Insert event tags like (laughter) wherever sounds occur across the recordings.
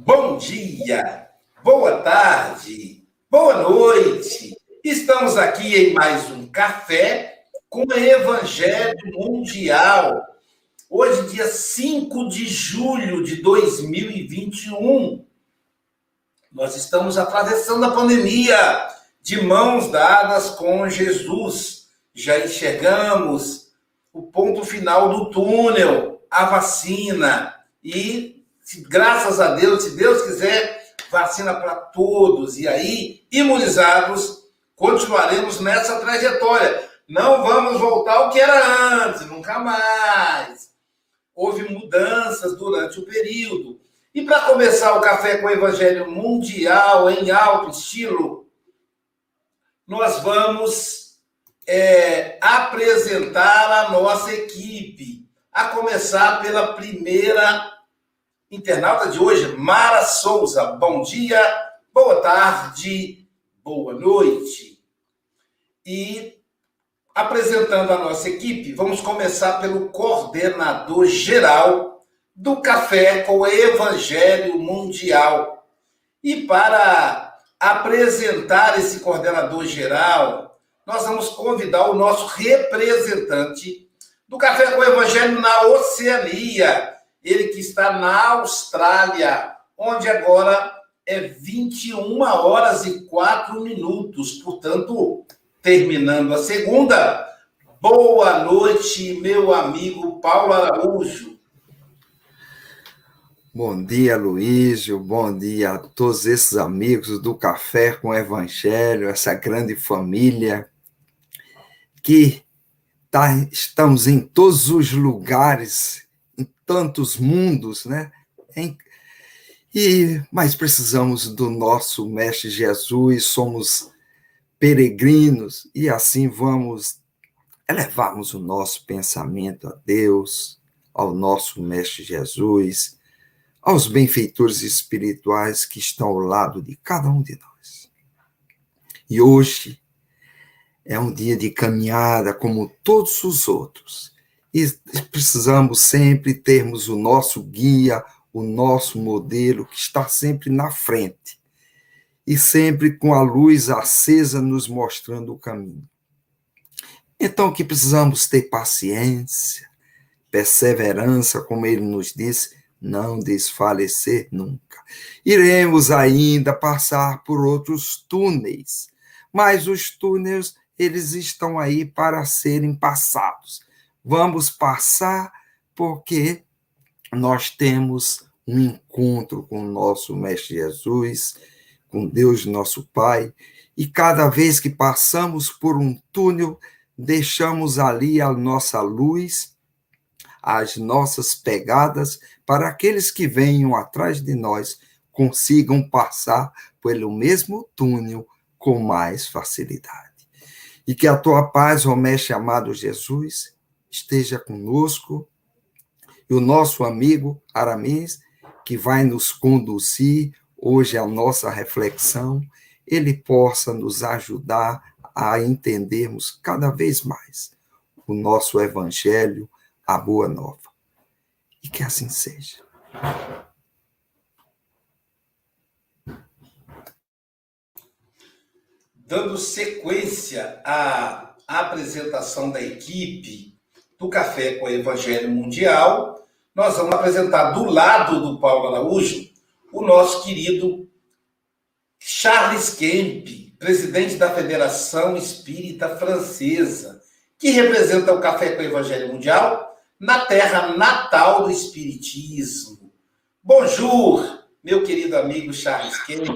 Bom dia, boa tarde, boa noite. Estamos aqui em mais um café com o Evangelho Mundial. Hoje, dia 5 de julho de 2021. Nós estamos atravessando a pandemia de mãos dadas com Jesus. Já enxergamos o ponto final do túnel, a vacina e graças a Deus, se Deus quiser, vacina para todos. E aí, imunizados, continuaremos nessa trajetória. Não vamos voltar ao que era antes, nunca mais. Houve mudanças durante o período. E para começar o Café com o Evangelho Mundial em alto estilo, nós vamos é, apresentar a nossa equipe, a começar pela primeira internauta de hoje, Mara Souza. Bom dia, boa tarde, boa noite. E apresentando a nossa equipe, vamos começar pelo coordenador geral do Café com o Evangelho Mundial. E para apresentar esse coordenador geral, nós vamos convidar o nosso representante do Café com o Evangelho na Oceania, ele que está na Austrália, onde agora é 21 horas e 4 minutos. Portanto, terminando a segunda. Boa noite, meu amigo Paulo Araújo. Bom dia, Luísio. Bom dia a todos esses amigos do Café com Evangelho, essa grande família que tá, estamos em todos os lugares tantos mundos, né? E mas precisamos do nosso mestre Jesus, somos peregrinos e assim vamos elevarmos o nosso pensamento a Deus, ao nosso mestre Jesus, aos benfeitores espirituais que estão ao lado de cada um de nós. E hoje é um dia de caminhada como todos os outros e precisamos sempre termos o nosso guia, o nosso modelo que está sempre na frente e sempre com a luz acesa nos mostrando o caminho. Então que precisamos ter paciência, perseverança, como ele nos disse, não desfalecer nunca. Iremos ainda passar por outros túneis, mas os túneis eles estão aí para serem passados. Vamos passar porque nós temos um encontro com o nosso Mestre Jesus, com Deus, nosso Pai, e cada vez que passamos por um túnel, deixamos ali a nossa luz, as nossas pegadas, para aqueles que venham atrás de nós consigam passar pelo mesmo túnel com mais facilidade. E que a tua paz, ó Mestre amado Jesus, esteja conosco, e o nosso amigo Aramis, que vai nos conduzir hoje à nossa reflexão, ele possa nos ajudar a entendermos cada vez mais o nosso evangelho, a boa nova. E que assim seja. Dando sequência à apresentação da equipe do Café com o Evangelho Mundial, nós vamos apresentar do lado do Paulo Araújo o nosso querido Charles Kemp, presidente da Federação Espírita Francesa, que representa o Café com o Evangelho Mundial na terra natal do Espiritismo. Bonjour, meu querido amigo Charles Kemp.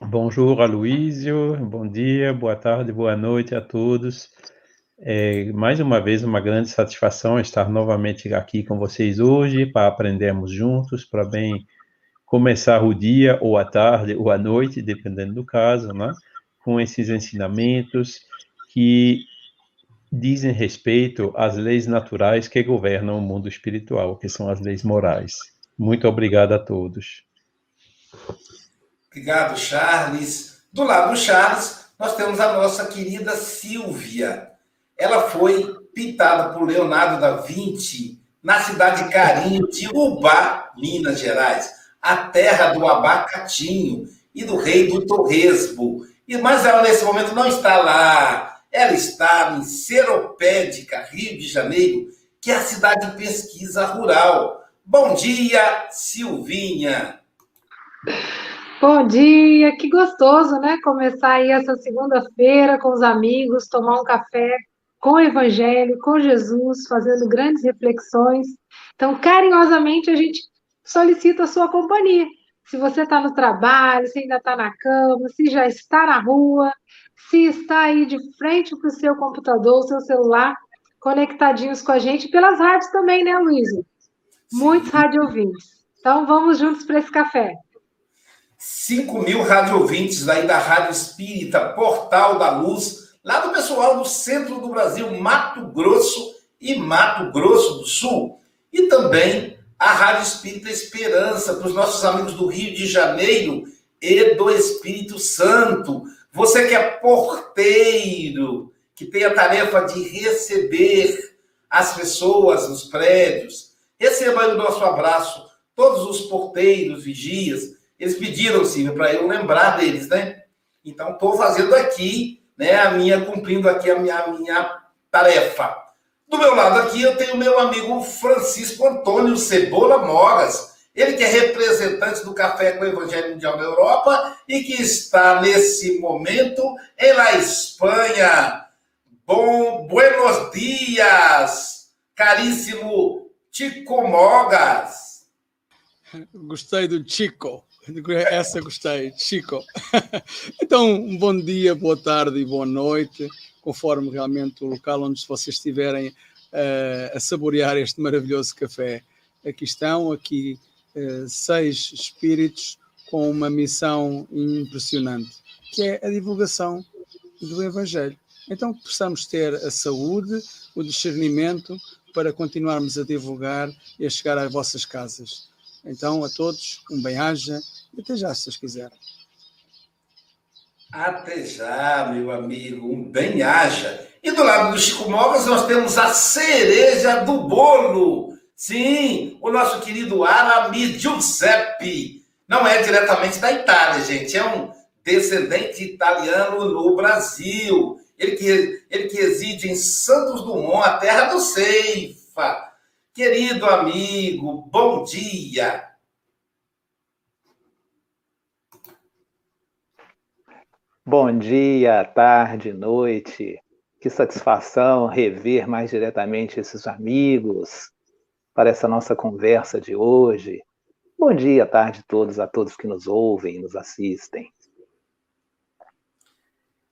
Bonjour, Aloísio. Bom dia, boa tarde, boa noite a todos. É, mais uma vez, uma grande satisfação estar novamente aqui com vocês hoje para aprendermos juntos, para bem começar o dia, ou a tarde, ou a noite, dependendo do caso, né? com esses ensinamentos que dizem respeito às leis naturais que governam o mundo espiritual, que são as leis morais. Muito obrigado a todos. Obrigado, Charles. Do lado do Charles, nós temos a nossa querida Silvia ela foi pintada por Leonardo da Vinci na cidade de Carinho de Ubá, Minas Gerais, a terra do abacatinho e do rei do torresmo. E mas ela nesse momento não está lá. Ela está em Seropédica, Rio de Janeiro, que é a cidade de pesquisa rural. Bom dia, Silvinha. Bom dia, que gostoso, né? Começar aí essa segunda-feira com os amigos, tomar um café com o Evangelho, com Jesus, fazendo grandes reflexões. Então, carinhosamente, a gente solicita a sua companhia. Se você está no trabalho, se ainda está na cama, se já está na rua, se está aí de frente para o seu computador, o seu celular, conectadinhos com a gente, pelas rádios também, né, Luísa? Muitos rádio ouvintes. Então, vamos juntos para esse café. 5 mil rádio ouvintes aí da Rádio Espírita, Portal da Luz, lá do pessoal do centro do Brasil, Mato Grosso e Mato Grosso do Sul. E também a Rádio Espírita Esperança, para os nossos amigos do Rio de Janeiro e do Espírito Santo. Você que é porteiro, que tem a tarefa de receber as pessoas nos prédios, receba o nosso abraço. Todos os porteiros, vigias, eles pediram, Silvio, para eu lembrar deles, né? Então, estou fazendo aqui né, a minha cumprindo aqui a minha, a minha tarefa. Do meu lado aqui eu tenho meu amigo Francisco Antônio Cebola Mogas, ele que é representante do Café com o Evangelho Mundial da Europa e que está nesse momento em La Espanha. Bom, buenos dias, caríssimo Chico Mogas. Gostei do Chico. Essa gostei, Chico. (laughs) Então, um bom dia, boa tarde e boa noite, conforme realmente o local onde vocês estiverem uh, a saborear este maravilhoso café. Aqui estão, aqui uh, seis espíritos com uma missão impressionante, que é a divulgação do Evangelho. Então, possamos ter a saúde, o discernimento para continuarmos a divulgar e a chegar às vossas casas. Então, a todos, um bem-aja e até já, se vocês quiserem. Até já, meu amigo, um bem-aja. E do lado do Chico Mogas, nós temos a cereja do bolo. Sim, o nosso querido Aramis Giuseppe. Não é diretamente da Itália, gente, é um descendente italiano no Brasil. Ele que, ele que reside em Santos Dumont, a terra do Safe. Querido amigo, bom dia. Bom dia, tarde, noite. Que satisfação rever mais diretamente esses amigos para essa nossa conversa de hoje. Bom dia, tarde a todos, a todos que nos ouvem e nos assistem.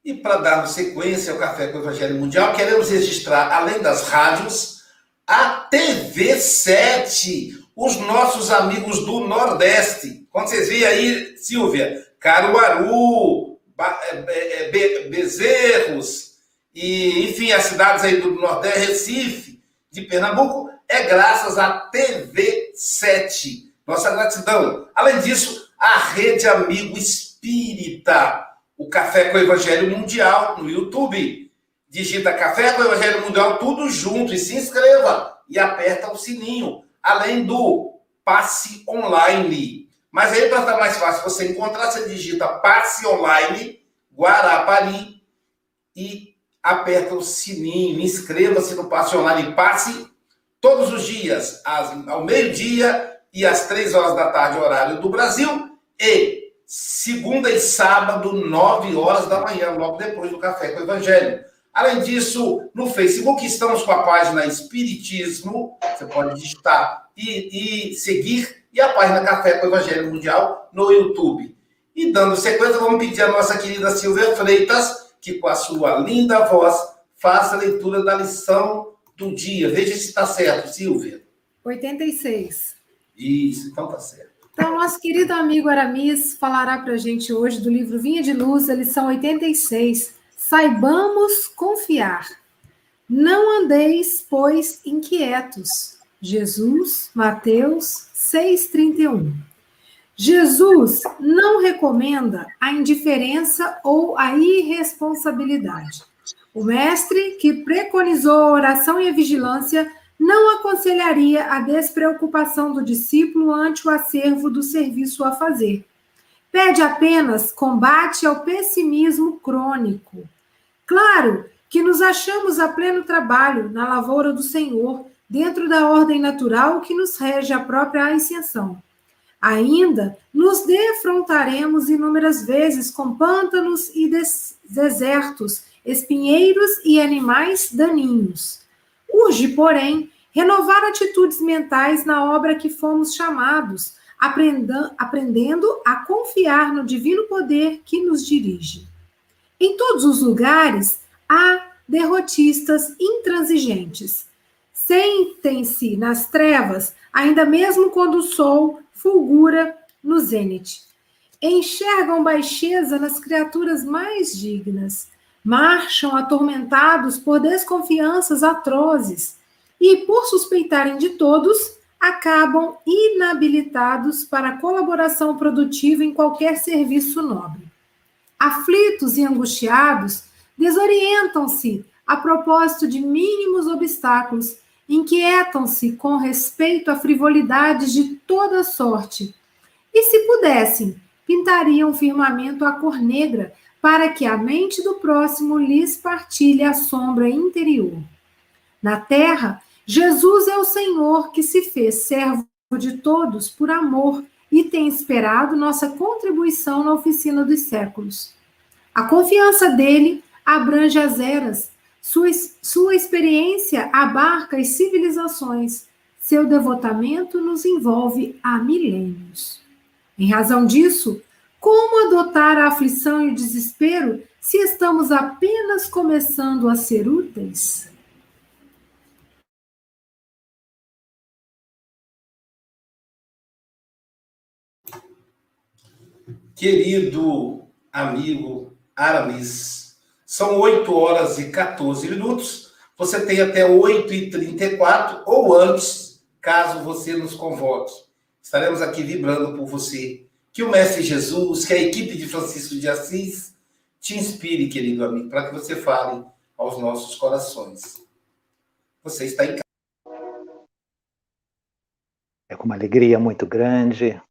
E para darmos sequência ao Café com o Evangelho Mundial, queremos registrar, além das rádios, a TV7, os nossos amigos do Nordeste. Quando vocês veem aí, Silvia, Caruaru, é, é, é, Bezerros, e, enfim, as cidades aí do Nordeste, Recife, de Pernambuco, é graças à TV7. Nossa gratidão. Além disso, a Rede Amigo Espírita, o Café com o Evangelho Mundial no YouTube. Digita Café com o Evangelho Mundial tudo junto e se inscreva e aperta o sininho, além do passe online. Mas aí, para estar mais fácil você encontrar, você digita passe online Guarapari e aperta o sininho. Inscreva-se no passe online. Passe todos os dias, ao meio-dia e às três horas da tarde, horário do Brasil. E segunda e sábado, nove horas da manhã, logo depois do Café com o Evangelho. Além disso, no Facebook estamos com a página Espiritismo, você pode digitar e, e seguir, e a página Café com o Evangelho Mundial no YouTube. E dando sequência, vamos pedir a nossa querida Silvia Freitas, que com a sua linda voz faça a leitura da lição do dia. Veja se está certo, Silvia. 86. Isso, então está certo. Então, nosso querido amigo Aramis falará para a gente hoje do livro Vinha de Luz, a lição 86 Saibamos confiar. Não andeis, pois, inquietos. Jesus, Mateus 6,31. Jesus não recomenda a indiferença ou a irresponsabilidade. O mestre, que preconizou a oração e a vigilância, não aconselharia a despreocupação do discípulo ante o acervo do serviço a fazer. Pede apenas combate ao pessimismo crônico. Claro que nos achamos a pleno trabalho na lavoura do Senhor, dentro da ordem natural que nos rege a própria ascensão. Ainda nos defrontaremos inúmeras vezes com pântanos e desertos, espinheiros e animais daninhos. Urge, porém, renovar atitudes mentais na obra que fomos chamados, aprendendo a confiar no divino poder que nos dirige. Em todos os lugares há derrotistas intransigentes. Sentem-se nas trevas, ainda mesmo quando o sol fulgura no zênite. Enxergam baixeza nas criaturas mais dignas. Marcham atormentados por desconfianças atrozes e, por suspeitarem de todos, acabam inabilitados para a colaboração produtiva em qualquer serviço nobre aflitos e angustiados, desorientam-se a propósito de mínimos obstáculos, inquietam-se com respeito a frivolidades de toda sorte. E se pudessem, pintariam firmamento a cor negra para que a mente do próximo lhes partilhe a sombra interior. Na terra, Jesus é o Senhor que se fez servo de todos por amor e tem esperado nossa contribuição na oficina dos séculos. A confiança dele abrange as eras, sua, sua experiência abarca as civilizações, seu devotamento nos envolve há milênios. Em razão disso, como adotar a aflição e o desespero se estamos apenas começando a ser úteis? Querido amigo Aramis, são 8 horas e 14 minutos. Você tem até 8 e 34 ou antes, caso você nos convoque. Estaremos aqui vibrando por você. Que o Mestre Jesus, que a equipe de Francisco de Assis te inspire, querido amigo, para que você fale aos nossos corações. Você está em casa. É com uma alegria muito grande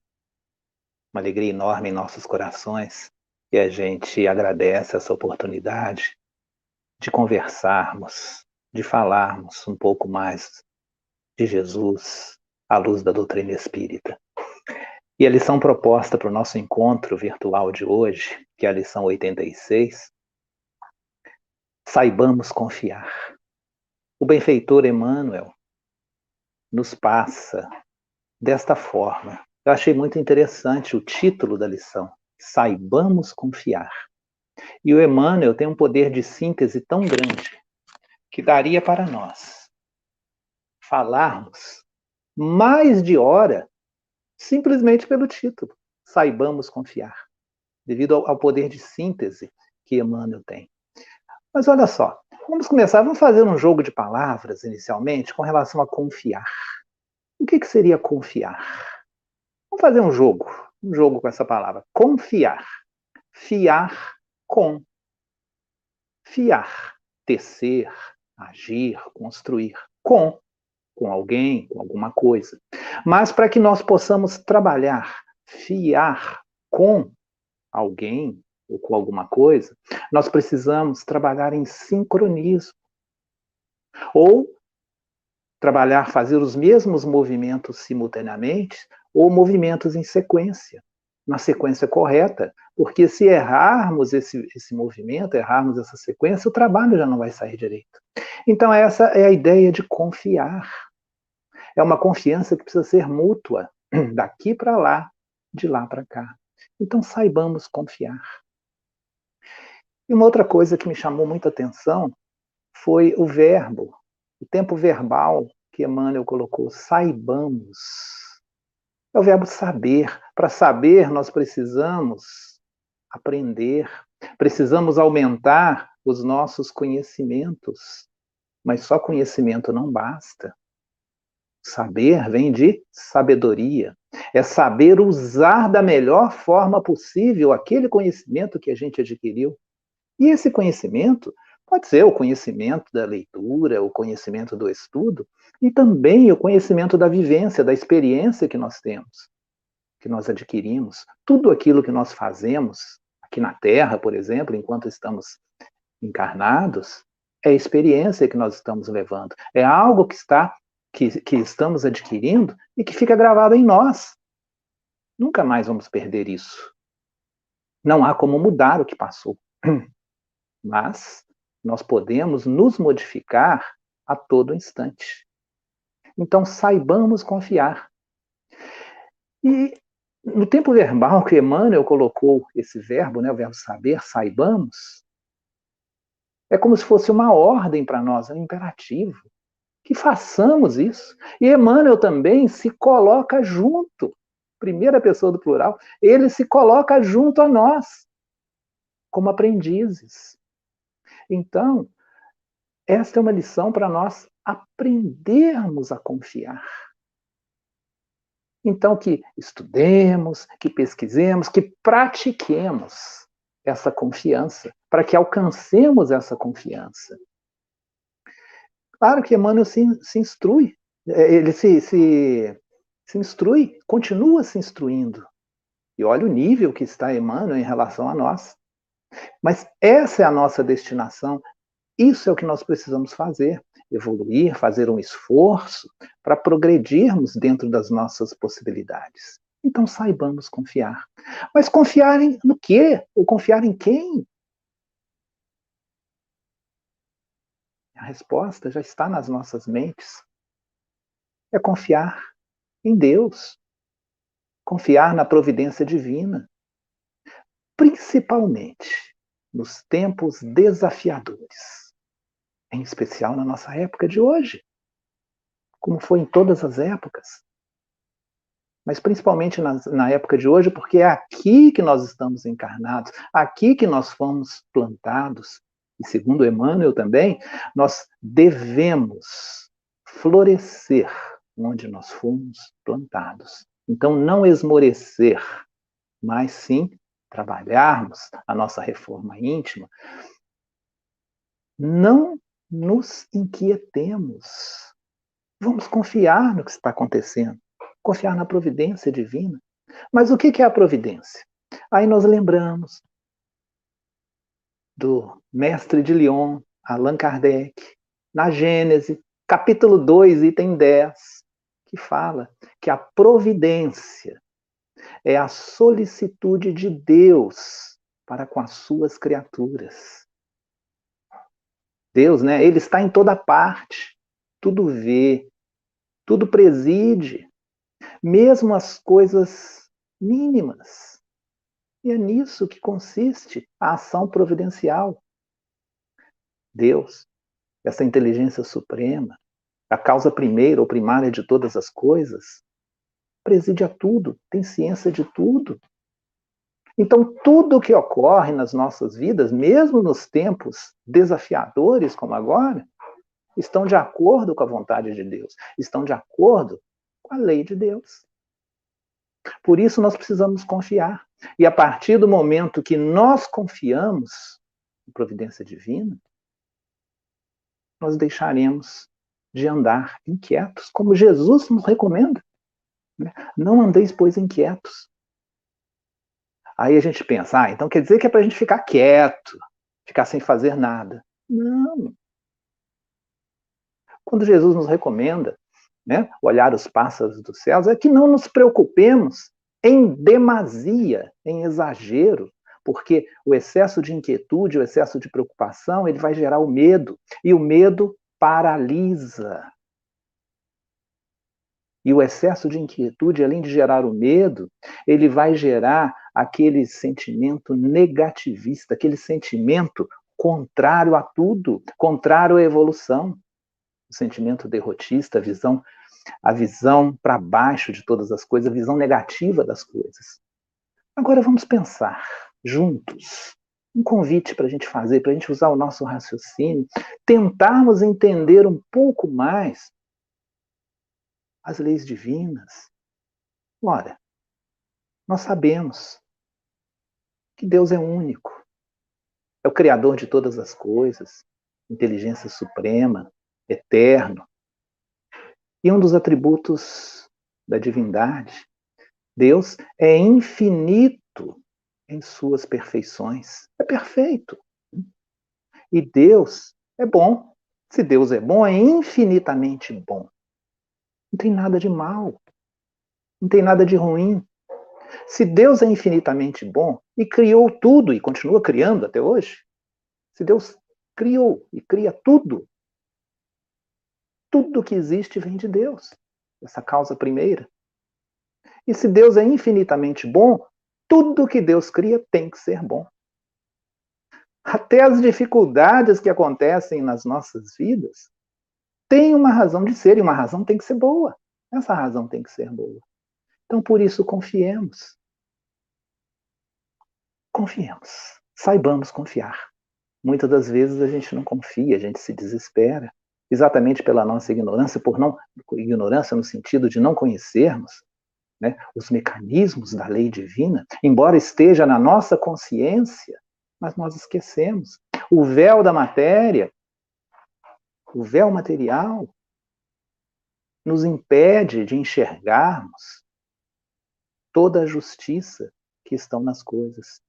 uma alegria enorme em nossos corações e a gente agradece essa oportunidade de conversarmos, de falarmos um pouco mais de Jesus à luz da doutrina espírita. E a lição proposta para o nosso encontro virtual de hoje, que é a lição 86, saibamos confiar. O benfeitor Emmanuel nos passa desta forma. Eu achei muito interessante o título da lição, Saibamos Confiar. E o Emmanuel tem um poder de síntese tão grande que daria para nós falarmos mais de hora simplesmente pelo título. Saibamos confiar, devido ao, poder de síntese que Emmanuel tem. Mas olha só, vamos começar, vamos fazer um jogo de palavras inicialmente com relação a confiar. O que, que seria confiar? Vamos fazer um jogo, um jogo com essa palavra. Confiar. Fiar com. Fiar. Tecer, agir, construir. Com. Com alguém, com alguma coisa. Mas para que nós possamos trabalhar, fiar com alguém, ou com alguma coisa, nós precisamos trabalhar em sincronismo. Ou trabalhar, fazer os mesmos movimentos simultaneamente, ou movimentos em sequência, na sequência correta, porque se errarmos esse, esse movimento, errarmos essa sequência, o trabalho já não vai sair direito. Então, essa é a ideia de confiar. É uma confiança que precisa ser mútua, (clears throat) daqui para lá, de lá para cá. Então, saibamos confiar. E uma outra coisa que me chamou muita atenção foi o verbo, o tempo verbal que Emmanuel colocou, saibamos. É o verbo saber. Para saber, nós precisamos aprender, precisamos aumentar os nossos conhecimentos. Mas só conhecimento não basta. Saber vem de sabedoria. É saber usar da melhor forma possível aquele conhecimento que a gente adquiriu. E esse conhecimento pode ser o conhecimento da leitura, o conhecimento do estudo, e também o conhecimento da vivência, da experiência que nós temos, que nós adquirimos. Tudo aquilo que nós fazemos aqui na Terra, por exemplo, enquanto estamos encarnados, é experiência que nós estamos levando. É algo que está que, que estamos adquirindo e que fica gravado em nós. Nunca mais vamos perder isso. Não há como mudar o que passou. (clears throat) mas nós podemos nos modificar a todo instante. Então, saibamos confiar. E no tempo verbal que Emmanuel colocou esse verbo, né, o verbo saber, saibamos, é como se fosse uma ordem para nós, é um imperativo. Que façamos isso. E Emmanuel também se coloca junto, primeira pessoa do plural, ele se coloca junto a nós, como aprendizes. Então, esta é uma lição para nós aprendermos a confiar. Então, que estudemos, que pesquisemos, que pratiquemos essa confiança, para que alcancemos essa confiança. Claro que Emmanuel se, se instrui, é, ele se, se, se instrui, continua se instruindo. E olha o nível que está Emmanuel em relação a nós. Mas essa é a nossa destinação, isso é o que nós precisamos fazer: evoluir, fazer um esforço para progredirmos dentro das nossas possibilidades. Então saibamos confiar. Mas confiar em, no quê? Ou confiar em quem? A resposta já está nas nossas mentes. É confiar em Deus. Confiar na providência divina principalmente nos tempos desafiadores, em especial na nossa época de hoje, como foi em todas as épocas. Mas principalmente na, na época de hoje, porque é aqui que nós estamos encarnados, aqui que nós fomos plantados, e segundo Emmanuel também, nós devemos florescer onde nós fomos plantados. Então, não esmorecer, mas sim trabalharmos a nossa reforma íntima, não nos inquietemos. Vamos confiar no que está acontecendo, confiar na providência divina. Mas o que é a providência? Aí nós lembramos do mestre de Lyon, Allan Kardec, na Gênese, capítulo 2, item 10, que fala que a providência é a solicitude de Deus para com as suas criaturas. Deus, né? Ele está em toda parte, tudo vê, tudo preside, mesmo as coisas mínimas. E é nisso que consiste a ação providencial. Deus, essa inteligência suprema, a causa primeira ou primária de todas as coisas, preside a tudo, tem ciência de tudo. Então, tudo o que ocorre nas nossas vidas, mesmo nos tempos desafiadores como agora, estão de acordo com a vontade de Deus, estão de acordo com a lei de Deus. Por isso, nós precisamos confiar. E a partir do momento que nós confiamos em providência divina, nós deixaremos de andar inquietos, como Jesus nos recomenda. Né? Não andeis, pois, inquietos. Aí a gente pensa, ah, então quer dizer que é para a gente ficar quieto, ficar sem fazer nada. Não. Quando Jesus nos recomenda né, olhar os pássaros dos céus, é que não nos preocupemos em demasia, em exagero, porque o excesso de inquietude, o excesso de preocupação, ele vai gerar o medo, e o medo paralisa. E o excesso de inquietude, além de gerar o medo, ele vai gerar aquele sentimento negativista, aquele sentimento contrário a tudo, contrário à evolução. O sentimento derrotista, a visão, a visão para baixo de todas as coisas, a visão negativa das coisas. Agora vamos pensar juntos. Um convite para a gente fazer, para a gente usar o nosso raciocínio, tentarmos entender um pouco mais as leis divinas. Ora, nós sabemos que Deus é único, é o Criador de todas as coisas, inteligência suprema, eterno. E um dos atributos da divindade, Deus é infinito em suas perfeições. É perfeito. E Deus é bom. Se Deus é bom, é infinitamente bom. Não tem nada de mal. Não tem nada de ruim. Se Deus é infinitamente bom e criou tudo e continua criando até hoje, se Deus criou e cria tudo, tudo que existe vem de Deus, essa causa primeira. E se Deus é infinitamente bom, tudo que Deus cria tem que ser bom. Até as dificuldades que acontecem nas nossas vidas têm uma razão de ser e uma razão tem que ser boa. Essa razão tem que ser boa. Então, por isso, confiemos. Confiemos. Saibamos confiar. Muitas das vezes a gente não confia, a gente se desespera, exatamente pela nossa ignorância, por não ignorância no sentido de não conhecermos né, os mecanismos da lei divina, embora esteja na nossa consciência, mas nós esquecemos. O véu da matéria, o véu material, nos impede de enxergarmos toda a justiça que estão nas coisas.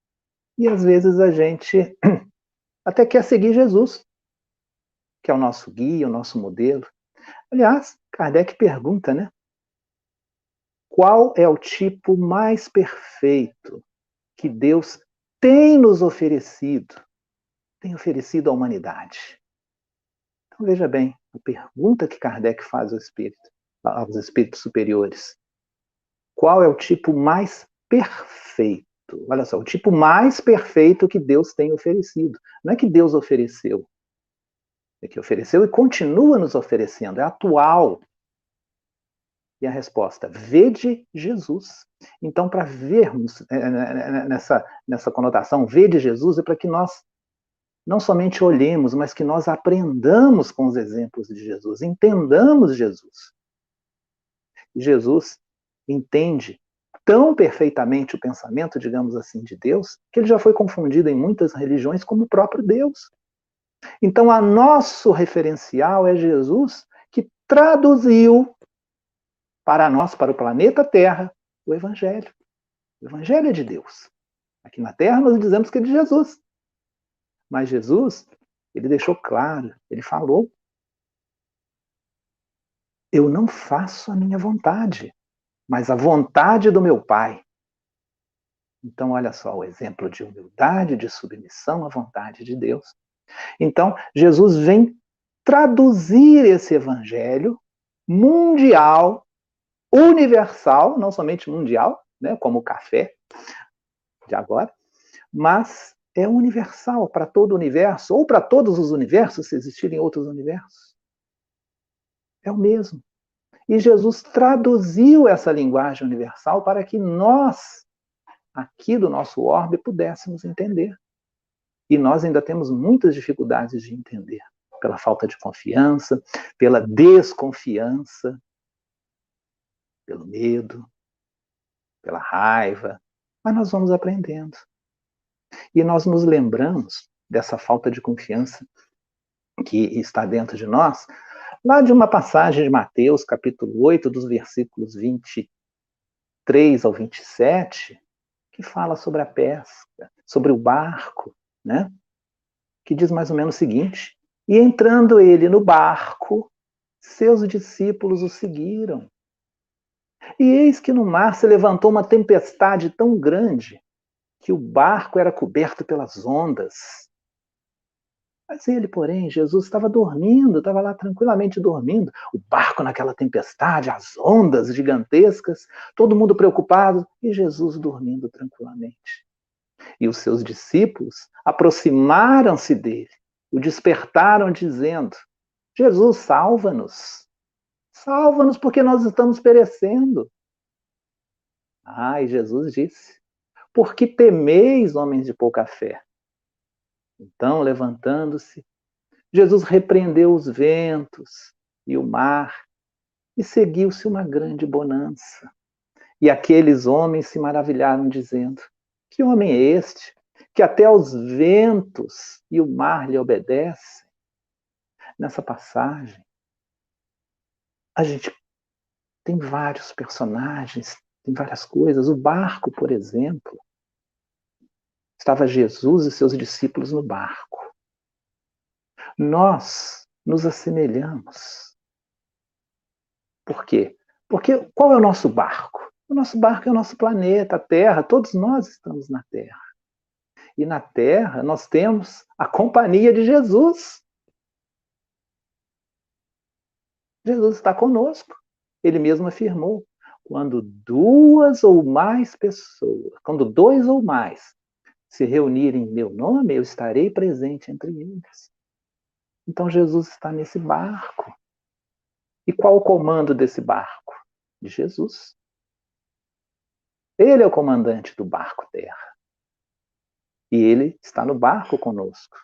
E às vezes a gente (clears throat) até quer seguir Jesus, que é o nosso guia, o nosso modelo. Aliás, Kardec pergunta, né? Qual é o tipo mais perfeito que Deus tem nos oferecido, tem oferecido à humanidade? Então veja bem, a pergunta que Kardec faz ao espírito, aos espíritos superiores. Qual é o tipo mais perfeito? Olha só, o tipo mais perfeito que Deus tem oferecido. Não é que Deus ofereceu, é que ofereceu e continua nos oferecendo, é atual, e a resposta, vede Jesus. Então, para vermos é, é, é, nessa, nessa conotação, vede Jesus, é para que nós não somente olhemos, mas que nós aprendamos com os exemplos de Jesus, entendamos Jesus. Jesus entende tão perfeitamente o pensamento, digamos assim, de Deus, que ele já foi confundido em muitas religiões como o próprio Deus. Então, a nosso referencial é Jesus que traduziu para nós, para o planeta Terra, o Evangelho. O Evangelho é de Deus. Aqui na Terra nós dizemos que é de Jesus. Mas Jesus, ele deixou claro, ele falou. eu não faço a minha vontade, mas a vontade do meu Pai. Então, olha só o exemplo de humildade, de submissão à vontade de Deus. Então, Jesus vem traduzir esse evangelho mundial, universal, não somente mundial, né, como o café de agora, mas é universal para todo o universo, ou para todos os universos, se existirem outros universos. É o mesmo. E Jesus traduziu essa linguagem universal para que nós, aqui do nosso orbe, pudéssemos entender. E nós ainda temos muitas dificuldades de entender, pela falta de confiança, pela desconfiança, pelo medo, pela raiva, mas nós vamos aprendendo. E nós nos lembramos dessa falta de confiança que está dentro de nós, lá de uma passagem de Mateus, capítulo 8, dos versículos 23 ao 27, que fala sobre a pesca, sobre o barco, né? Que diz mais ou menos o seguinte: E entrando ele no barco, seus discípulos o seguiram. E eis que no mar se levantou uma tempestade tão grande que o barco era coberto pelas ondas. Mas ele, porém, Jesus estava dormindo, estava lá tranquilamente dormindo. O barco naquela tempestade, as ondas gigantescas, todo mundo preocupado e Jesus dormindo tranquilamente. E os seus discípulos aproximaram-se dele, o despertaram, dizendo: Jesus, salva-nos. Salva-nos porque nós estamos perecendo. Ai, Jesus disse: Por que temeis, homens de pouca fé? Então, levantando-se, Jesus repreendeu os ventos e o mar, e seguiu-se uma grande bonança. E aqueles homens se maravilharam, dizendo: Que homem é este, que até os ventos e o mar lhe obedecem? Nessa passagem, a gente tem vários personagens, tem várias coisas. O barco, por exemplo, estava Jesus e seus discípulos no barco. Nós nos assemelhamos. Por quê? Porque qual é o nosso barco? O nosso barco é o nosso planeta, a Terra. Todos nós estamos na Terra. E na Terra nós temos a companhia de Jesus. Jesus está conosco. Ele mesmo afirmou: quando duas ou mais pessoas, quando dois ou mais se reunirem em meu nome, eu estarei presente entre eles. Então Jesus está nesse barco. E qual o comando desse barco? De Jesus. Ele é o comandante do barco terra. E ele está no barco conosco.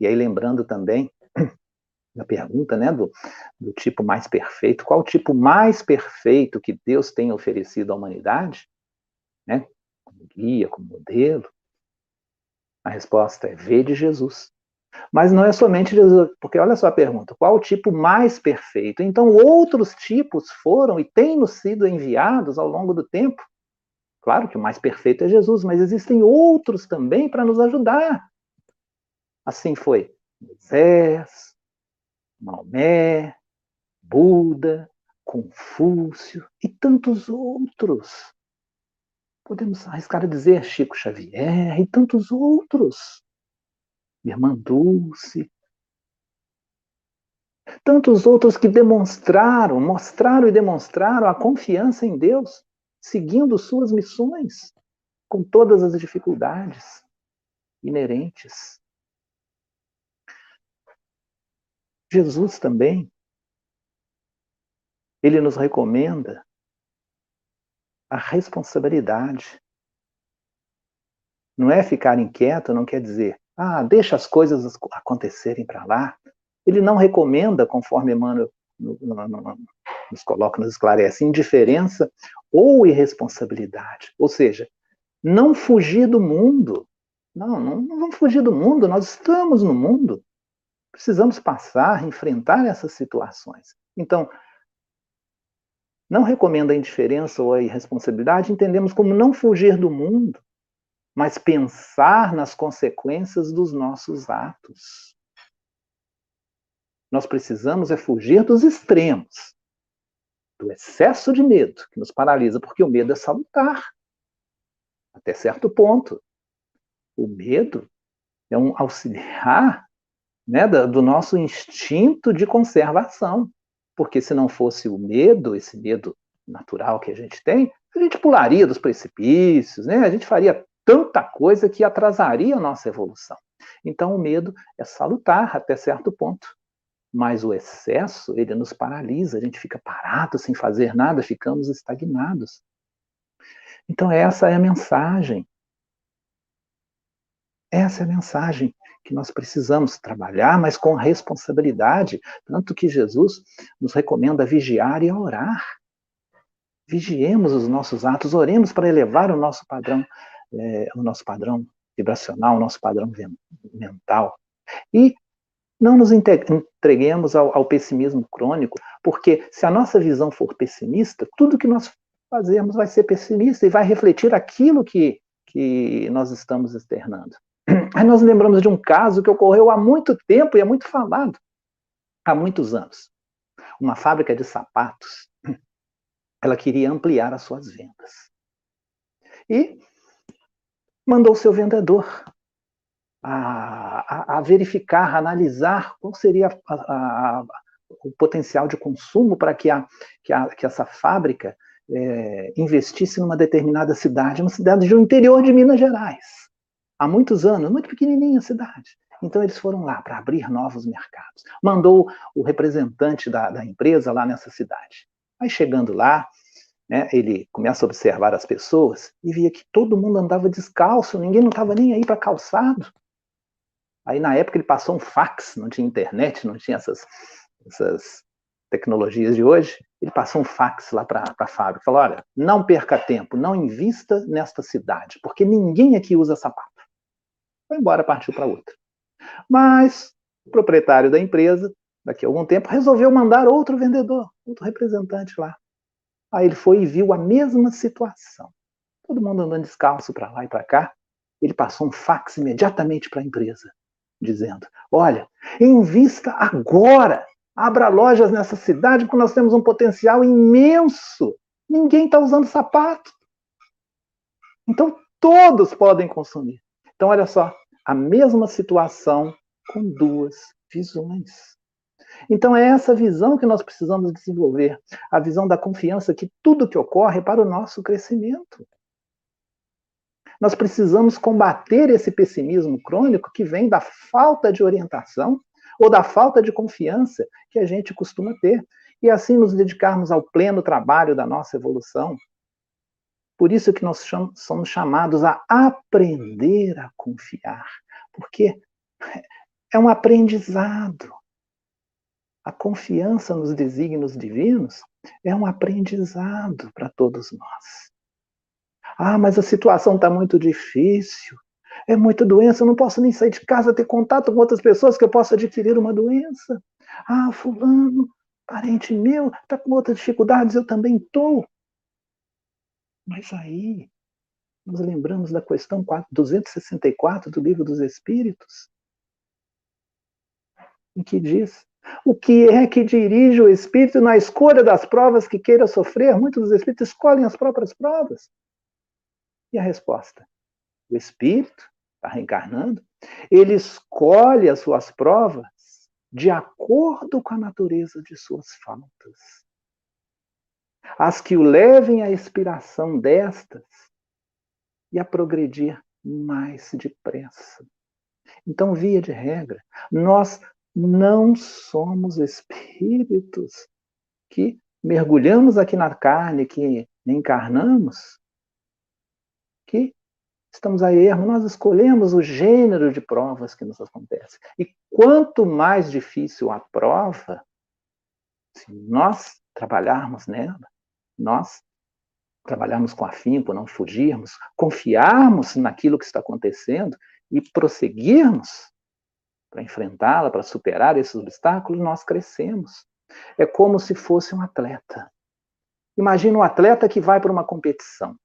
E aí, lembrando também da pergunta, né, do, do tipo mais perfeito, qual o tipo mais perfeito que Deus tem oferecido à humanidade, né, como guia, como modelo? A resposta é ver de Jesus. Mas não é somente Jesus, porque olha só a pergunta: qual o tipo mais perfeito? Então, outros tipos foram e têm nos sido enviados ao longo do tempo. Claro que o mais perfeito é Jesus, mas existem outros também para nos ajudar. Assim foi Moisés, Maomé, Buda, Confúcio e tantos outros. Podemos arriscar a dizer Chico Xavier e tantos outros. Irmã Dulce. Tantos outros que demonstraram, mostraram e demonstraram a confiança em Deus, seguindo suas missões, com todas as dificuldades inerentes Jesus também, ele nos recomenda a responsabilidade. Não é ficar inquieto, não quer dizer, ah, deixa as coisas acontecerem para lá. Ele não recomenda, conforme Emmanuel nos coloca, nos esclarece, indiferença ou irresponsabilidade. Ou seja, não fugir do mundo. Não, não, não vamos fugir do mundo, nós estamos no mundo precisamos passar, enfrentar essas situações. Então, não recomenda a indiferença ou a irresponsabilidade, entendemos como não fugir do mundo, mas pensar nas consequências dos nossos atos. Nós precisamos é fugir dos extremos, do excesso de medo que nos paralisa, porque o medo é salutar, até certo ponto. O medo é um auxiliar né, do nosso instinto de conservação. Porque se não fosse o medo, esse medo natural que a gente tem, a gente pularia dos precipícios, né? a gente faria tanta coisa que atrasaria a nossa evolução. Então, o medo é salutar até certo ponto. Mas o excesso, ele nos paralisa, a gente fica parado sem fazer nada, ficamos estagnados. Então, essa é a mensagem. Essa é a mensagem que nós precisamos trabalhar, mas com responsabilidade. Tanto que Jesus nos recomenda vigiar e orar. Vigiemos os nossos atos, oremos para elevar o nosso padrão, é, o nosso padrão vibracional, o nosso padrão mental. E não nos entreguemos ao, ao, pessimismo crônico, porque se a nossa visão for pessimista, tudo que nós fazemos vai ser pessimista e vai refletir aquilo que, que nós estamos externando. Aí nós lembramos de um caso que ocorreu há muito tempo e é muito falado, há muitos anos. Uma fábrica de sapatos, ela queria ampliar as suas vendas. E mandou seu vendedor a, a, a verificar, a analisar qual seria a, o potencial de consumo para que, que, que essa fábrica é, investisse numa determinada cidade, uma cidade do interior de Minas Gerais. Há muitos anos, muito pequenininha a cidade. Então eles foram lá para abrir novos mercados. Mandou o representante da, da empresa lá nessa cidade. Aí chegando lá, né, ele começa a observar as pessoas e via que todo mundo andava descalço, ninguém não estava nem aí para calçado. Aí, na época, ele passou um fax, não tinha internet, não tinha essas, essas tecnologias de hoje. Ele passou um fax lá para a fábrica. Falou: olha, não perca tempo, não invista nesta cidade, porque ninguém aqui usa sapato. Foi embora, partiu para outra. Mas o proprietário da empresa, daqui a algum tempo, resolveu mandar outro vendedor, outro representante lá. Aí ele foi e viu a mesma situação. Todo mundo andando descalço para lá e para cá. Ele passou um fax imediatamente para a empresa dizendo: olha, invista agora, abra lojas nessa cidade, porque nós temos um potencial imenso. Ninguém está usando sapato. Então, todos podem consumir. Então, olha só, a mesma situação com duas visões. Então, é essa visão que nós precisamos desenvolver a visão da confiança que tudo que ocorre é para o nosso crescimento. Nós precisamos combater esse pessimismo crônico que vem da falta de orientação ou da falta de confiança que a gente costuma ter, e assim nos dedicarmos ao pleno trabalho da nossa evolução. Por isso que nós somos chamados a aprender a confiar, porque é um aprendizado. A confiança nos desígnios divinos é um aprendizado para todos nós. Ah, mas a situação está muito difícil. É muita doença, eu não posso nem sair de casa, ter contato com outras pessoas que eu possa adquirir uma doença. Ah, fulano, parente meu, está com outras dificuldades, eu também estou. Mas aí, nós lembramos da questão 264 do Livro dos Espíritos, em que diz: o que é que dirige o espírito na escolha das provas que queira sofrer? Muitos dos espíritos escolhem as próprias provas. E a resposta? O espírito está reencarnando, ele escolhe as suas provas de acordo com a natureza de suas faltas. As que o levem à expiração destas e a progredir mais depressa. Então, via de regra, nós não somos espíritos que mergulhamos aqui na carne, que encarnamos que estamos a erro, nós escolhemos o gênero de provas que nos acontece. E quanto mais difícil a prova, se nós trabalharmos nela, nós trabalharmos com afinco, não fugirmos, confiarmos naquilo que está acontecendo e prosseguirmos para enfrentá-la, para superar esses obstáculos, nós crescemos. É como se fosse um atleta. Imagina um atleta que vai para uma competição.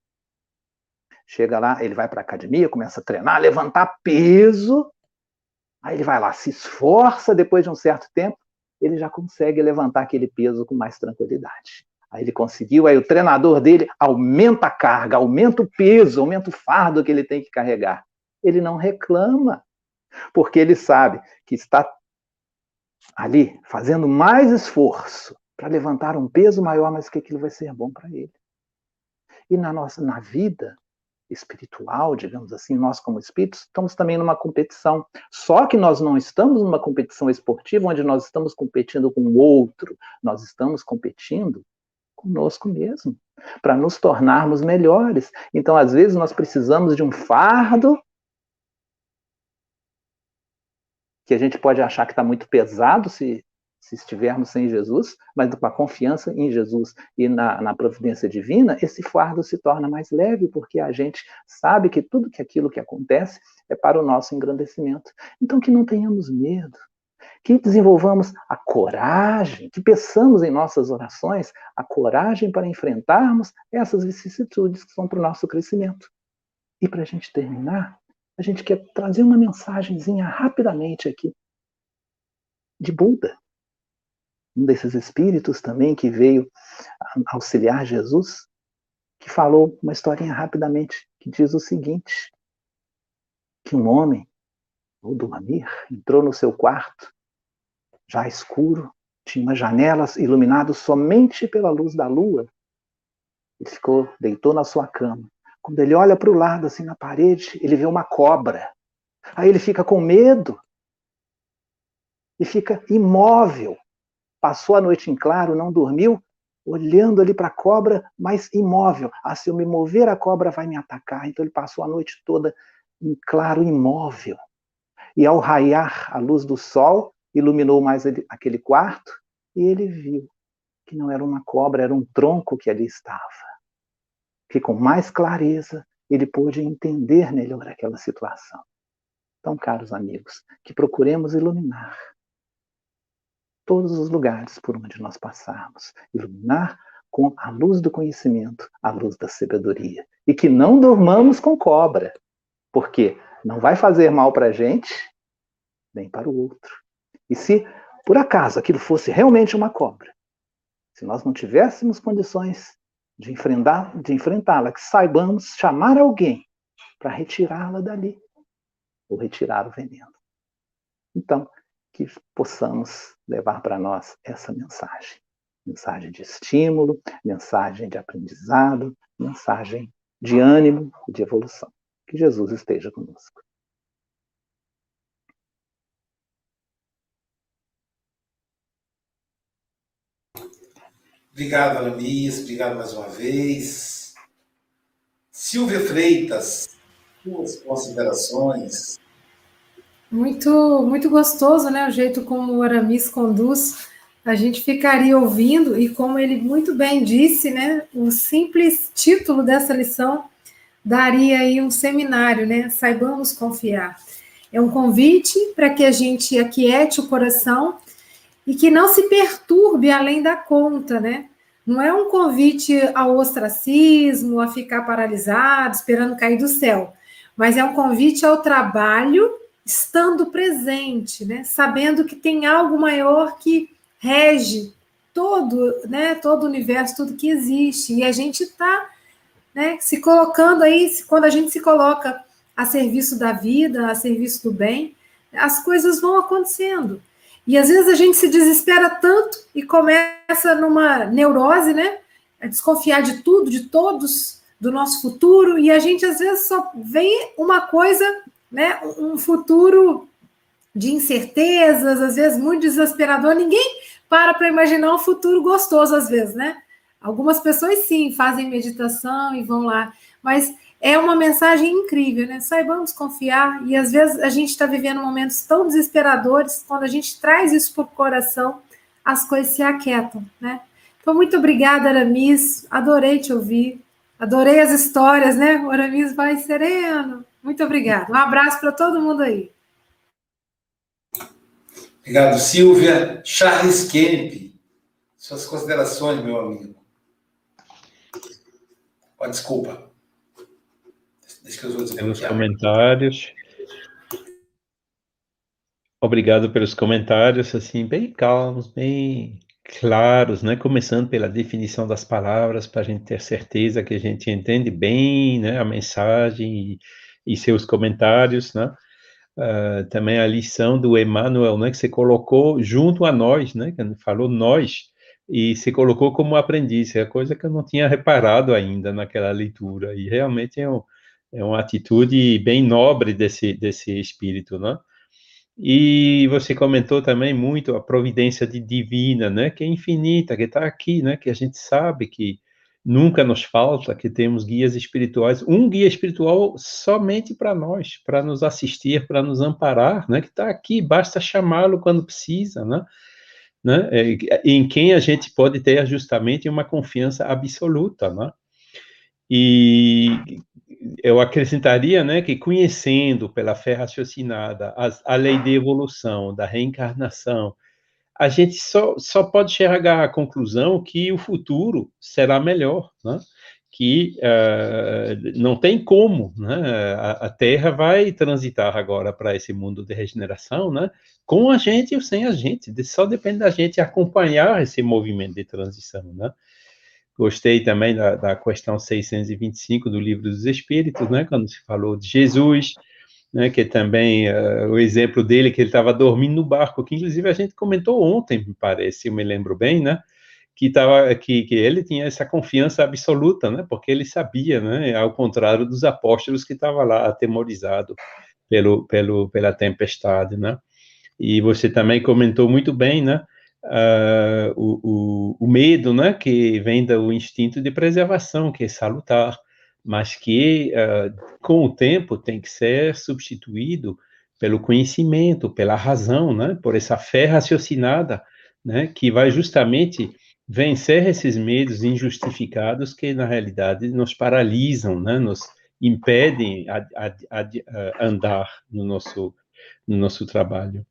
Chega lá, ele vai para a academia, começa a treinar, levantar peso. Aí ele vai lá, se esforça depois de um certo tempo, ele já consegue levantar aquele peso com mais tranquilidade. Aí ele conseguiu, aí o treinador dele aumenta a carga, aumenta o peso, aumenta o fardo que ele tem que carregar. Ele não reclama, porque ele sabe que está ali fazendo mais esforço para levantar um peso maior, mas que aquilo vai ser bom para ele. E na nossa na vida espiritual, digamos assim, nós como espíritos estamos também numa competição. Só que nós não estamos numa competição esportiva onde nós estamos competindo com o outro, nós estamos competindo conosco mesmo, para nos tornarmos melhores. Então, às vezes nós precisamos de um fardo que a gente pode achar que está muito pesado se se estivermos sem Jesus, mas com a confiança em Jesus e na, na, providência divina, esse fardo se torna mais leve, porque a gente sabe que tudo que aquilo que acontece é para o nosso engrandecimento. Então, que não tenhamos medo, que desenvolvamos a coragem, que peçamos em nossas orações a coragem para enfrentarmos essas vicissitudes que são para o nosso crescimento. E para a gente terminar, a gente quer trazer uma mensagenzinha rapidamente aqui de Buda um desses espíritos também que veio auxiliar Jesus, que falou uma historinha rapidamente, que diz o seguinte: que um homem, o Duamir, entrou no seu quarto, já escuro, tinha janelas iluminadas somente pela luz da lua. Ele ficou, deitou na sua cama. Quando ele olha para o lado, assim, na parede, ele vê uma cobra. Aí ele fica com medo e fica imóvel, passou a noite em claro, não dormiu, olhando ali para a cobra, mas imóvel. Ah, se eu me mover, a cobra vai me atacar. Então ele passou a noite toda em claro, imóvel. E ao raiar a luz do sol, iluminou mais aquele quarto, e ele viu que não era uma cobra, era um tronco que ali estava. Que com mais clareza ele pôde entender melhor aquela situação. Então, caros amigos, que procuremos iluminar todos os lugares por onde nós passarmos, iluminar com a luz do conhecimento, a luz da sabedoria. E que não dormamos com cobra, porque não vai fazer mal para a gente, nem para o outro. E se, por acaso, aquilo fosse realmente uma cobra, se nós não tivéssemos condições de enfrentar, de enfrentá-la, que saibamos chamar alguém para retirá-la dali, ou retirar o veneno. Então, que possamos levar para nós essa mensagem. Mensagem de estímulo, mensagem de aprendizado, mensagem de ânimo e de evolução. Que Jesus esteja conosco. Obrigado, Alamis. Obrigado mais uma vez. Silvia Freitas, suas considerações muito, muito gostoso, né? O jeito como o Aramis conduz. A gente ficaria ouvindo, e como ele muito bem disse, né? O simples título dessa lição daria aí um seminário, né? Saibamos confiar. É um convite para que a gente aquiete o coração e que não se perturbe além da conta, né? Não é um convite ao ostracismo, a ficar paralisado, esperando cair do céu, mas é um convite ao trabalho estando presente, né? Sabendo que tem algo maior que rege todo, né? Todo o universo, tudo que existe. E a gente está, né? Se colocando aí, quando a gente se coloca a serviço da vida, a serviço do bem, as coisas vão acontecendo. E às vezes a gente se desespera tanto e começa numa neurose, né? A desconfiar de tudo, de todos, do nosso futuro, e a gente às vezes só vê uma coisa né, um futuro de incertezas, às vezes muito desesperador. Ninguém para para imaginar um futuro gostoso, às vezes, né? Algumas pessoas sim fazem meditação e vão lá, mas é uma mensagem incrível, né? Saibamos confiar e às vezes a gente está vivendo momentos tão desesperadores, quando a gente traz isso para o coração, as coisas se aquietam, né? Então, muito obrigada, Aramis. Adorei te ouvir. Adorei as histórias, né? O Aramis vai sereno. Muito obrigada. Um abraço para todo mundo aí. Obrigado, Silvia. Charles Kemp, suas considerações, meu amigo. Oh, desculpa. Vou Temos comentários. Obrigado pelos comentários, assim, bem calmos, bem claros, né? Começando pela definição das palavras, para a gente ter certeza que a gente entende bem, né? A mensagem e, e seus comentários, né? Uh, também a lição do Emmanuel, né? Que você colocou junto a nós, né? Que falou nós e se colocou como aprendiz, é coisa que eu não tinha reparado ainda naquela leitura e realmente é, um, é uma atitude bem nobre desse desse espírito, né? E você comentou também muito a providência de divina, né, que é infinita, que está aqui, né, que a gente sabe que nunca nos falta, que temos guias espirituais, um guia espiritual somente para nós, para nos assistir, para nos amparar, né, que está aqui, basta chamá-lo quando precisa, né, né, é, em quem a gente pode ter justamente uma confiança absoluta, né. E eu acrescentaria, né, que conhecendo pela fé raciocinada a, a lei de evolução, da reencarnação, a gente só, só pode chegar à conclusão que o futuro será melhor, né? que uh, não tem como, né? A, a, Terra vai transitar agora para esse mundo de regeneração, né? Com a gente ou sem a gente, só depende da gente acompanhar esse movimento de transição, né? Gostei também da, da questão 625 do Livro dos Espíritos, né, quando se falou de Jesus, né, que também uh, o exemplo dele, que ele estava dormindo no barco, que inclusive a gente comentou ontem, me parece, eu me lembro bem, né, que, tava, que, que ele tinha essa confiança absoluta, né, porque ele sabia, né, ao contrário dos apóstolos que estavam lá atemorizado pelo, pelo, pela tempestade, né, e você também comentou muito bem, né, uh, o, o, o, medo, né, que vem do instinto de preservação, que é salutar, mas que uh, com o tempo tem que ser substituído pelo conhecimento, pela razão, né, por essa fé raciocinada, né, que vai justamente vencer esses medos injustificados que na realidade nos paralisam, né, nos impedem a, a, a, andar no nosso no nosso trabalho.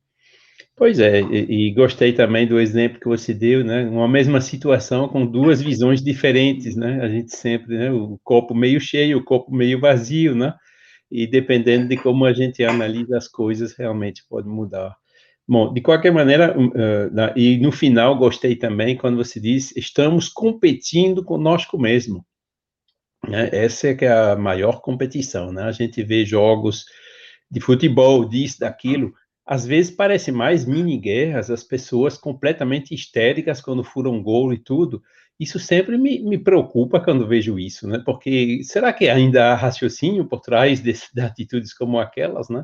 Pois é, e, e, gostei também do exemplo que você deu, né? Uma mesma situação com duas visões diferentes, né? A gente sempre, né? O copo meio cheio, o copo meio vazio, né? E dependendo de como a gente analisa as coisas, realmente pode mudar. Bom, de qualquer maneira, uh, e no final gostei também quando você diz estamos competindo conosco mesmo. Né? Essa é que é a maior competição, né? A gente vê jogos de futebol, disso, daquilo, às vezes parece mais mini guerras, as pessoas completamente histéricas quando furam gol e tudo. Isso sempre me, me preocupa quando vejo isso, né? Porque será que ainda há raciocínio por trás (laughs) de, de atitudes como aquelas, né?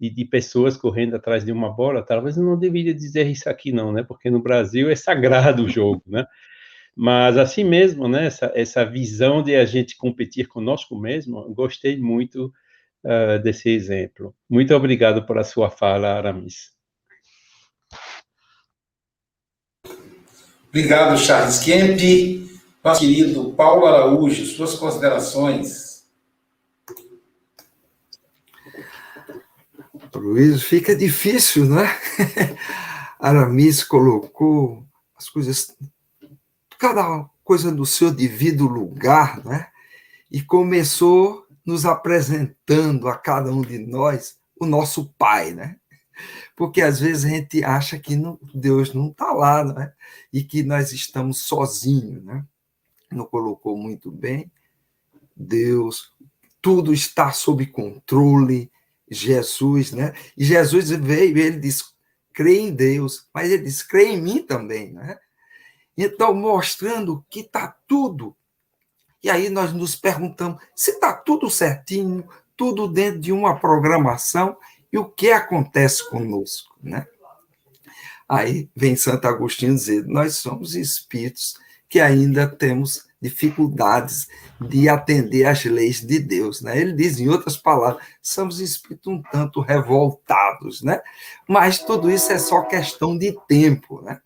De, de, pessoas correndo atrás de uma bola, talvez eu não deveria dizer isso aqui não, né? Porque no Brasil é sagrado o jogo, né? Mas assim mesmo, né? Essa, essa visão de a gente competir conosco mesmo, gostei muito uh, desse exemplo. Muito obrigado por a sua fala, Aramis. Obrigado, Charles Kemp. Nosso querido Paulo Araújo, suas considerações. Luiz, fica difícil, né? (laughs) Aramis colocou as coisas, cada coisa no seu devido lugar, né? E começou nos apresentando a cada um de nós o nosso Pai, né? Porque às vezes a gente acha que não, Deus não está lá, né? E que nós estamos sozinhos, né? Não colocou muito bem. Deus, tudo está sob controle. Jesus, né? E Jesus veio, ele disse: crê em Deus, mas ele disse: crê em mim também, né? Então, mostrando que está tudo e aí nós nos perguntamos se está tudo certinho, tudo dentro de uma programação, e o que acontece conosco, né? Aí vem Santo Agostinho dizer: nós somos espíritos que ainda temos dificuldades de atender às leis de Deus, né? Ele diz em outras palavras, somos espíritos um tanto revoltados, né? Mas tudo isso é só questão de tempo, né?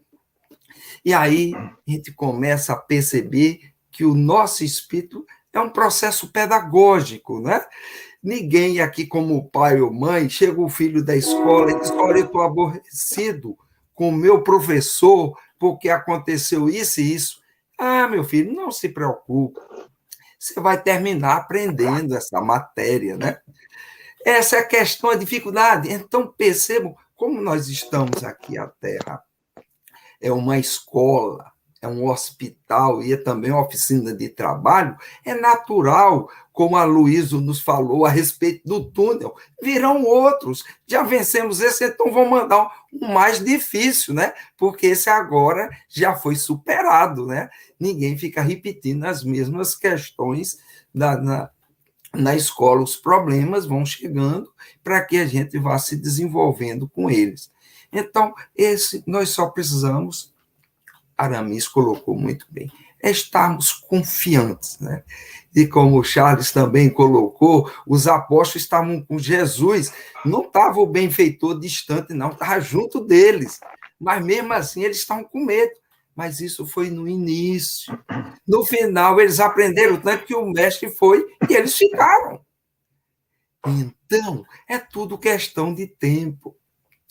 E aí a gente começa a perceber que o nosso espírito é um processo pedagógico, né? Ninguém aqui, como pai ou mãe, chega o filho da escola e diz: Olha, eu estou aborrecido com o meu professor porque aconteceu isso e isso. Ah, meu filho, não se preocupe. Você vai terminar aprendendo essa matéria, né? Essa é a questão, a dificuldade. Então, percebam como nós estamos aqui, a Terra é uma escola, é um hospital e é também uma oficina de trabalho, é natural, como a Luísa nos falou a respeito do túnel, virão outros. Já vencemos esse, então vamos mandar um mais difícil, né? Porque esse agora já foi superado, né? Ninguém fica repetindo as mesmas questões na, na escola. Os problemas vão chegando para que a gente vá se desenvolvendo com eles. Então, esse nós só precisamos Aramis colocou muito bem, é estarmos confiantes, né? E como o Charles também colocou, os apóstolos estavam com Jesus, não estava o benfeitor distante, não, estava junto deles, mas mesmo assim eles estavam com medo. Mas isso foi no início. No final, eles aprenderam tanto que o mestre foi e eles ficaram. Então, é tudo questão de tempo.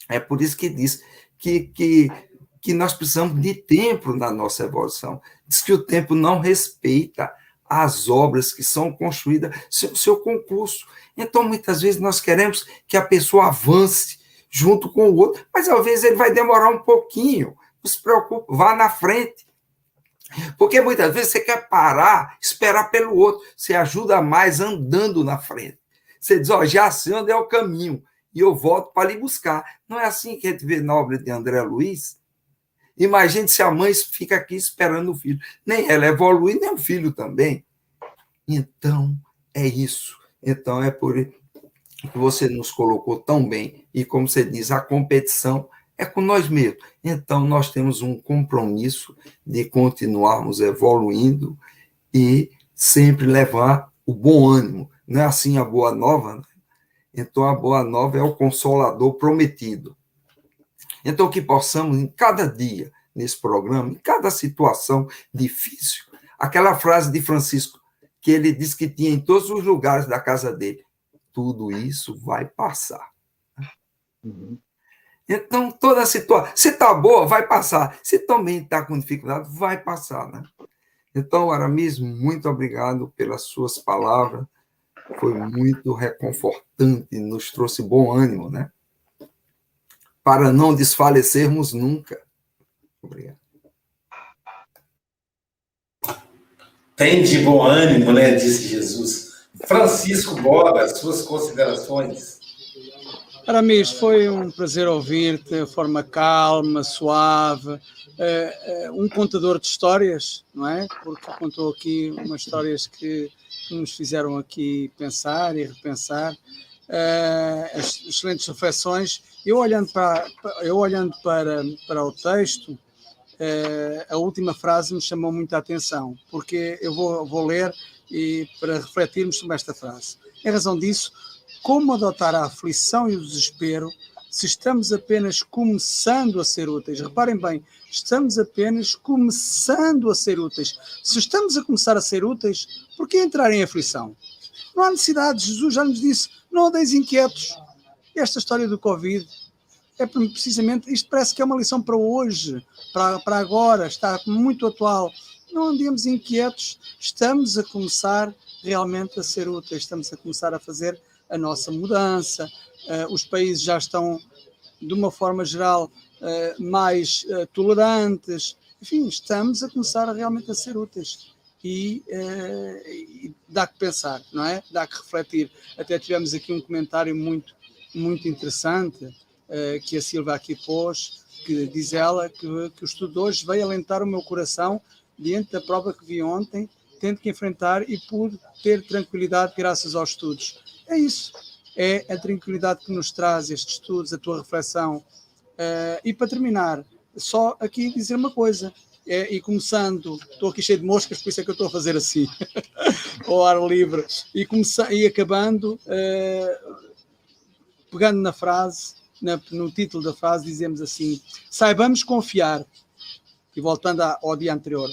É por isso que diz que, que que nós precisamos de tempo na nossa evolução. Diz que o tempo não respeita as obras que são construídas, seu, seu concurso. Então, muitas vezes, nós queremos que a pessoa avance junto com o outro, mas às vezes ele vai demorar um pouquinho. Não se preocupe, vá na frente. Porque muitas vezes você quer parar, esperar pelo outro. Você ajuda mais andando na frente. Você diz, ó, oh, já sei onde é o caminho, e eu volto para lhe buscar. Não é assim que a gente vê na obra de André Luiz? Imagine se a mãe fica aqui esperando o filho. Nem ela evolui, nem o filho também. Então, é isso. Então, é por que você nos colocou tão bem. E como você diz, a competição é com nós mesmos. Então, nós temos um compromisso de continuarmos evoluindo e sempre levar o bom ânimo. Não é assim a boa nova? Né? Então, a boa nova é o consolador prometido. Então, que possamos, em cada dia, nesse programa, em cada situação difícil, aquela frase de Francisco, que ele disse que tinha em todos os lugares da casa dele: tudo isso vai passar. Uhum. Então, toda a situação, se está boa, vai passar. Se também está com dificuldade, vai passar. Né? Então, Aramis, muito obrigado pelas suas palavras. Foi muito reconfortante, nos trouxe bom ânimo, né? Para não desfalecermos nunca. Obrigado. Tem de bom ânimo, né? Disse Jesus. Francisco Boga, suas considerações. Aramis, foi um prazer ouvir-te de forma calma, suave, é, é, um contador de histórias, não é? Porque contou aqui umas histórias que nos fizeram aqui pensar e repensar excelentes reflexões. Eu olhando para, eu olhando para, para o texto, uh, a última frase me chamou muita atenção, porque eu vou, vou ler e para refletirmos sobre esta frase. Em razão disso, como adotar a aflição e o desespero se estamos apenas começando a ser úteis? Reparem bem, estamos apenas começando a ser úteis. Se estamos a começar a ser úteis, por que entrar em aflição? Não há necessidade, Jesus já nos disse: não andeis inquietos. Esta história do Covid é precisamente, isto parece que é uma lição para hoje, para, para agora, está muito atual. Não andemos inquietos, estamos a começar realmente a ser úteis, estamos a começar a fazer a nossa mudança. Uh, os países já estão, de uma forma geral, uh, mais uh, tolerantes. Enfim, estamos a começar a realmente a ser úteis e, uh, e, dá que pensar, não é? Dá que refletir. Até tivemos aqui um comentário muito, muito interessante uh, que a Silva aqui pôs, que diz ela que, que o estudo de hoje veio alentar o meu coração diante da prova que vi ontem, tendo que enfrentar e pude ter tranquilidade graças aos estudos. É isso. É a tranquilidade que nos traz estes estudos, a tua reflexão. Uh, e para terminar, só aqui dizer uma coisa: é, e começando, estou aqui cheio de moscas, por isso é que eu estou a fazer assim, (laughs) ao ar livre, e, e acabando, uh, pegando na frase, na, no título da frase, dizemos assim: saibamos confiar, e voltando ao dia anterior,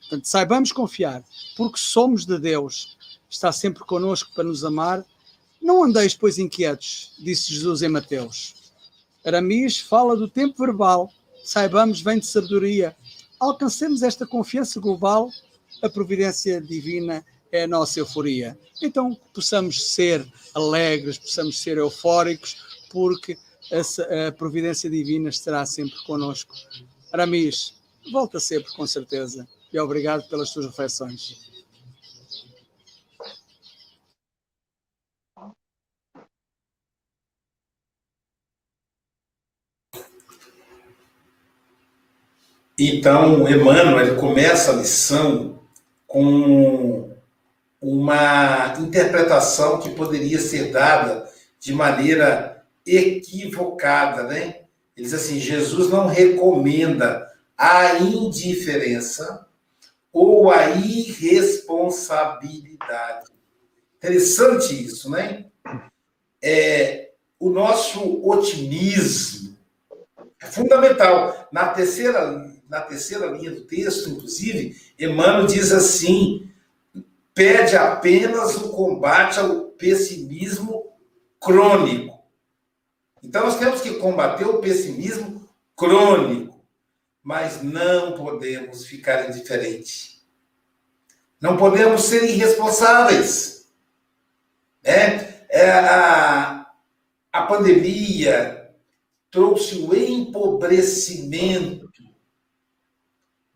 portanto, saibamos confiar, porque somos de Deus, está sempre connosco para nos amar. Não andeis, pois, inquietos, disse Jesus em Mateus. Aramis fala do tempo verbal, saibamos, vem de sabedoria alcancemos esta confiança global, a providência divina é a nossa euforia. Então, possamos ser alegres, possamos ser eufóricos, porque essa, a providência divina estará sempre conosco. Aramis, volta sempre, com certeza. E obrigado pelas tuas reflexões. Então, Emmanuel começa a lição com uma interpretação que poderia ser dada de maneira equivocada, né? Ele diz assim: Jesus não recomenda a indiferença ou a irresponsabilidade. Interessante isso, né? É, o nosso otimismo é fundamental. Na terceira na terceira linha do texto, inclusive, Emmanuel diz assim: pede apenas o combate ao pessimismo crônico. Então, nós temos que combater o pessimismo crônico, mas não podemos ficar indiferentes. Não podemos ser irresponsáveis. Né? É, a, a pandemia trouxe o empobrecimento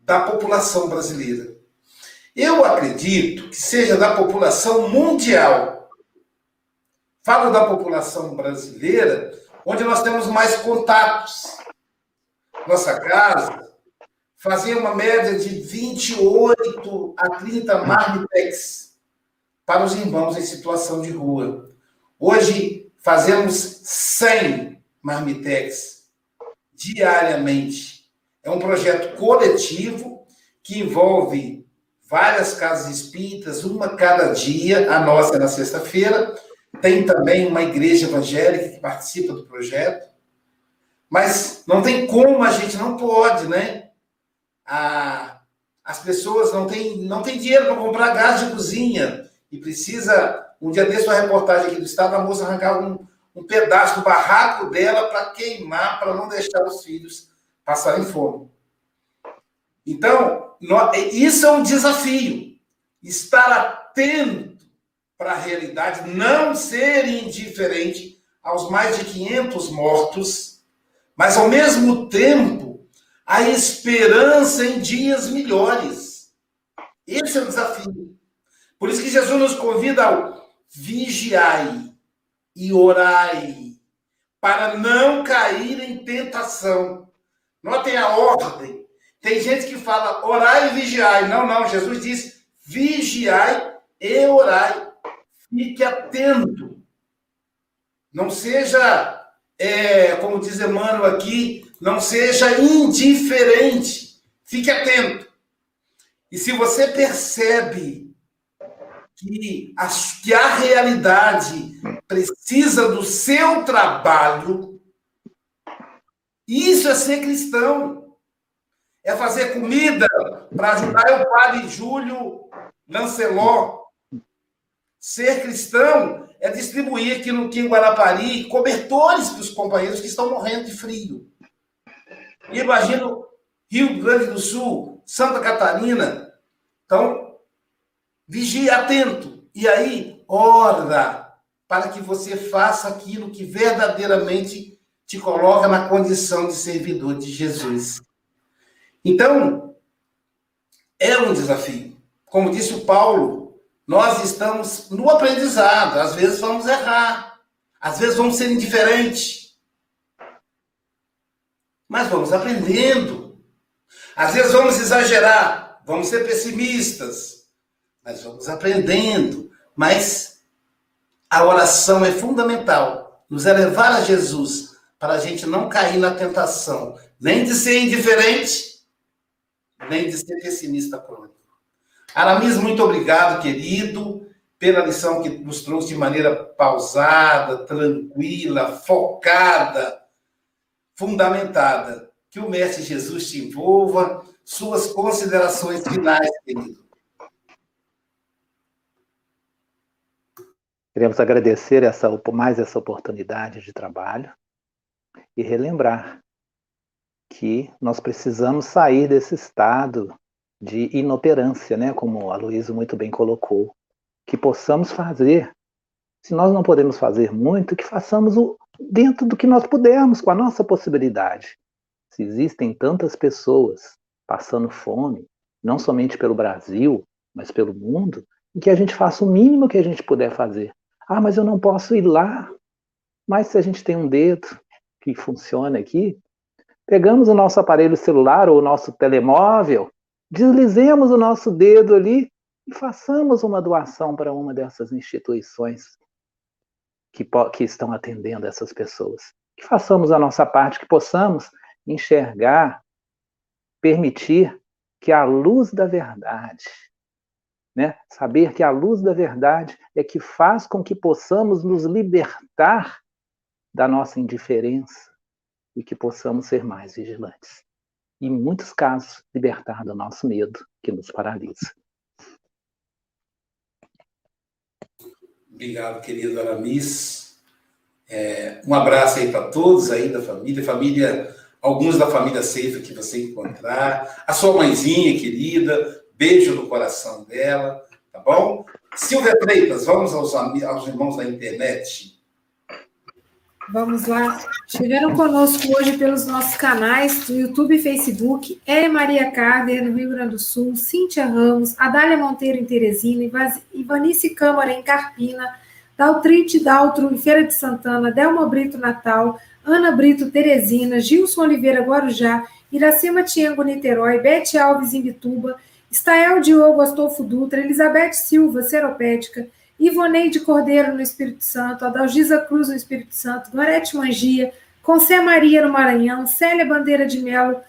da população brasileira. Eu acredito que seja da população mundial. Falo da população brasileira, onde nós temos mais contatos. Nossa casa fazia uma média de 28 a 30 marmitex para os irmãos em situação de rua. Hoje fazemos 100 marmitex diariamente. É um projeto coletivo que envolve várias casas espíritas, uma cada dia, a nossa é na sexta-feira. Tem também uma igreja evangélica que participa do projeto. Mas não tem como, a gente não pode, né? A, as pessoas não têm, não têm dinheiro para comprar gás de cozinha e precisa, um dia desse, uma reportagem aqui do Estado, a moça arrancar um, um pedaço do barraco dela para queimar, para não deixar os filhos passarem fome. Então, isso é um desafio. Estar atento para a realidade, não ser indiferente aos mais de 500 mortos, mas ao mesmo tempo a esperança em dias melhores. Esse é o desafio. Por isso que Jesus nos convida ao vigiai e orai, para não cair em tentação. Notem a ordem. Tem gente que fala orai e vigiai. Não, não. Jesus diz vigiai e orai. Fique atento. Não seja, é, como diz Emmanuel aqui, não seja indiferente. Fique atento. E se você percebe que a, que a realidade precisa do seu trabalho, isso é ser cristão. É fazer comida para ajudar o padre Júlio Lancelot. Ser cristão é distribuir aqui no Kim Guarapari cobertores para os companheiros que estão morrendo de frio. E imagino Rio Grande do Sul, Santa Catarina. Então, vigie atento. E aí, ora para que você faça aquilo que verdadeiramente te coloca na condição de servidor de Jesus. Então, é um desafio. Como disse o Paulo, nós estamos no aprendizado. Às vezes vamos errar, às vezes vamos ser indiferentes. Mas vamos aprendendo. Às vezes vamos exagerar, vamos ser pessimistas, mas vamos aprendendo. Mas a oração é fundamental, nos elevar a Jesus para a gente não cair na tentação nem de ser indiferente, nem de ser pessimista crônico. Aramis, muito obrigado, querido, pela lição que nos trouxe de maneira pausada, tranquila, focada, fundamentada. Que o Mestre Jesus te envolva. Suas considerações finais, querido. Queremos agradecer essa, mais essa oportunidade de trabalho e relembrar que nós precisamos sair desse estado de inoperância, né, como a Luísa muito bem colocou, que possamos fazer. Se nós não podemos fazer muito, que façamos o, dentro do que nós pudermos, com a nossa possibilidade. Se existem tantas pessoas passando fome, não somente pelo Brasil, mas pelo mundo, que a gente faça o mínimo que a gente puder fazer. Ah, mas eu não posso ir lá. Mas se a gente tem um dedo que funciona aqui, pegamos o nosso aparelho celular ou o nosso telemóvel, deslizemos o nosso dedo ali e façamos uma doação para uma dessas instituições que, que estão atendendo essas pessoas. Que façamos a nossa parte, que possamos enxergar, permitir que a luz da verdade, né? saber que a luz da verdade é que faz com que possamos nos libertar da nossa indiferença e que possamos ser mais vigilantes. Em muitos casos, libertar do nosso medo que nos paralisa. Obrigado, querido Aramis. É, um abraço aí para todos aí da família, família, alguns da família Seifa que você encontrar, a sua mãezinha querida, beijo no coração dela, tá bom? Silvia Freitas, vamos aos, aos irmãos da internet. Vamos lá. Chegaram conosco hoje pelos nossos canais do YouTube e Facebook, é Maria Carder, no Rio Grande do Sul, Cíntia Ramos, Adália Monteiro, em Teresina, Ivanice Câmara, em Carpina, Daltrite Daltro, em Feira de Santana, Delma Brito, Natal, Ana Brito, Teresina, Gilson Oliveira, Guarujá, Iracema Tiengo, Niterói, Bete Alves, em Bituba, Estael Diogo, Astolfo Dutra, Elizabeth Silva, Seropédica, Ivoneide Cordeiro no Espírito Santo, Adalgisa Cruz no Espírito Santo, Gorete Mangia, Concé Maria no Maranhão, Célia Bandeira de Melo,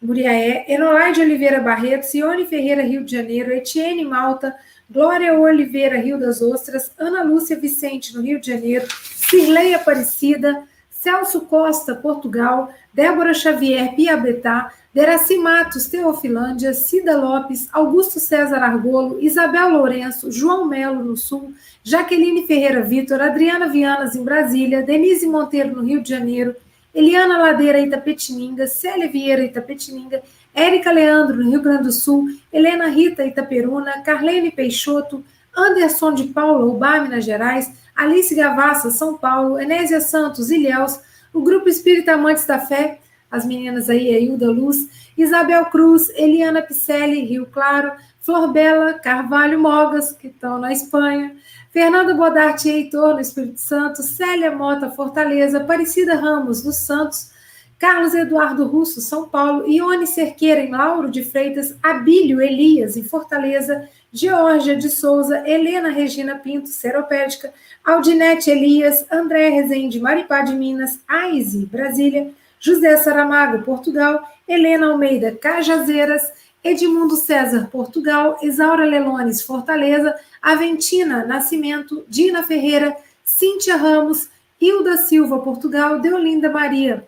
Muriaé, Enolaide Oliveira Barreto, Cione Ferreira, Rio de Janeiro, Etienne Malta, Glória Oliveira, Rio das Ostras, Ana Lúcia Vicente, no Rio de Janeiro, Cirlei Aparecida, Celso Costa, Portugal, Débora Xavier, Piabetá, Deraci Matos, Teofilândia, Cida Lopes, Augusto César Argolo, Isabel Lourenço, João Melo, no Sul, Jaqueline Ferreira Vitor, Adriana Vianas, em Brasília, Denise Monteiro, no Rio de Janeiro, Eliana Ladeira, Itapetininga, Célia Vieira, Itapetininga, Érica Leandro, no Rio Grande do Sul, Helena Rita, Itaperuna, Carlene Peixoto, Anderson de Paula, Ubá, Minas Gerais, Alice Gavassa, São Paulo, Enésia Santos, Ilhéus, o Grupo Espírita Amantes da Fé, as meninas aí, a Hilda Luz, Isabel Cruz, Eliana Picelli, Rio Claro, Flor Bela, Carvalho Mogas, que estão na Espanha, Fernanda Bodarte Heitor, no Espírito Santo, Célia Mota, Fortaleza, Aparecida Ramos, dos Santos, Carlos Eduardo Russo, São Paulo, Ione Cerqueira, em Lauro de Freitas, Abílio Elias, em Fortaleza, Georgia de Souza, Helena Regina Pinto, Seropédica, Aldinete Elias, André Rezende, Maripá de Minas, Aize, Brasília, José Saramago, Portugal, Helena Almeida, Cajazeiras, Edmundo César, Portugal, Isaura Lelones, Fortaleza, Aventina Nascimento, Dina Ferreira, Cíntia Ramos, Hilda Silva, Portugal, Deolinda Maria,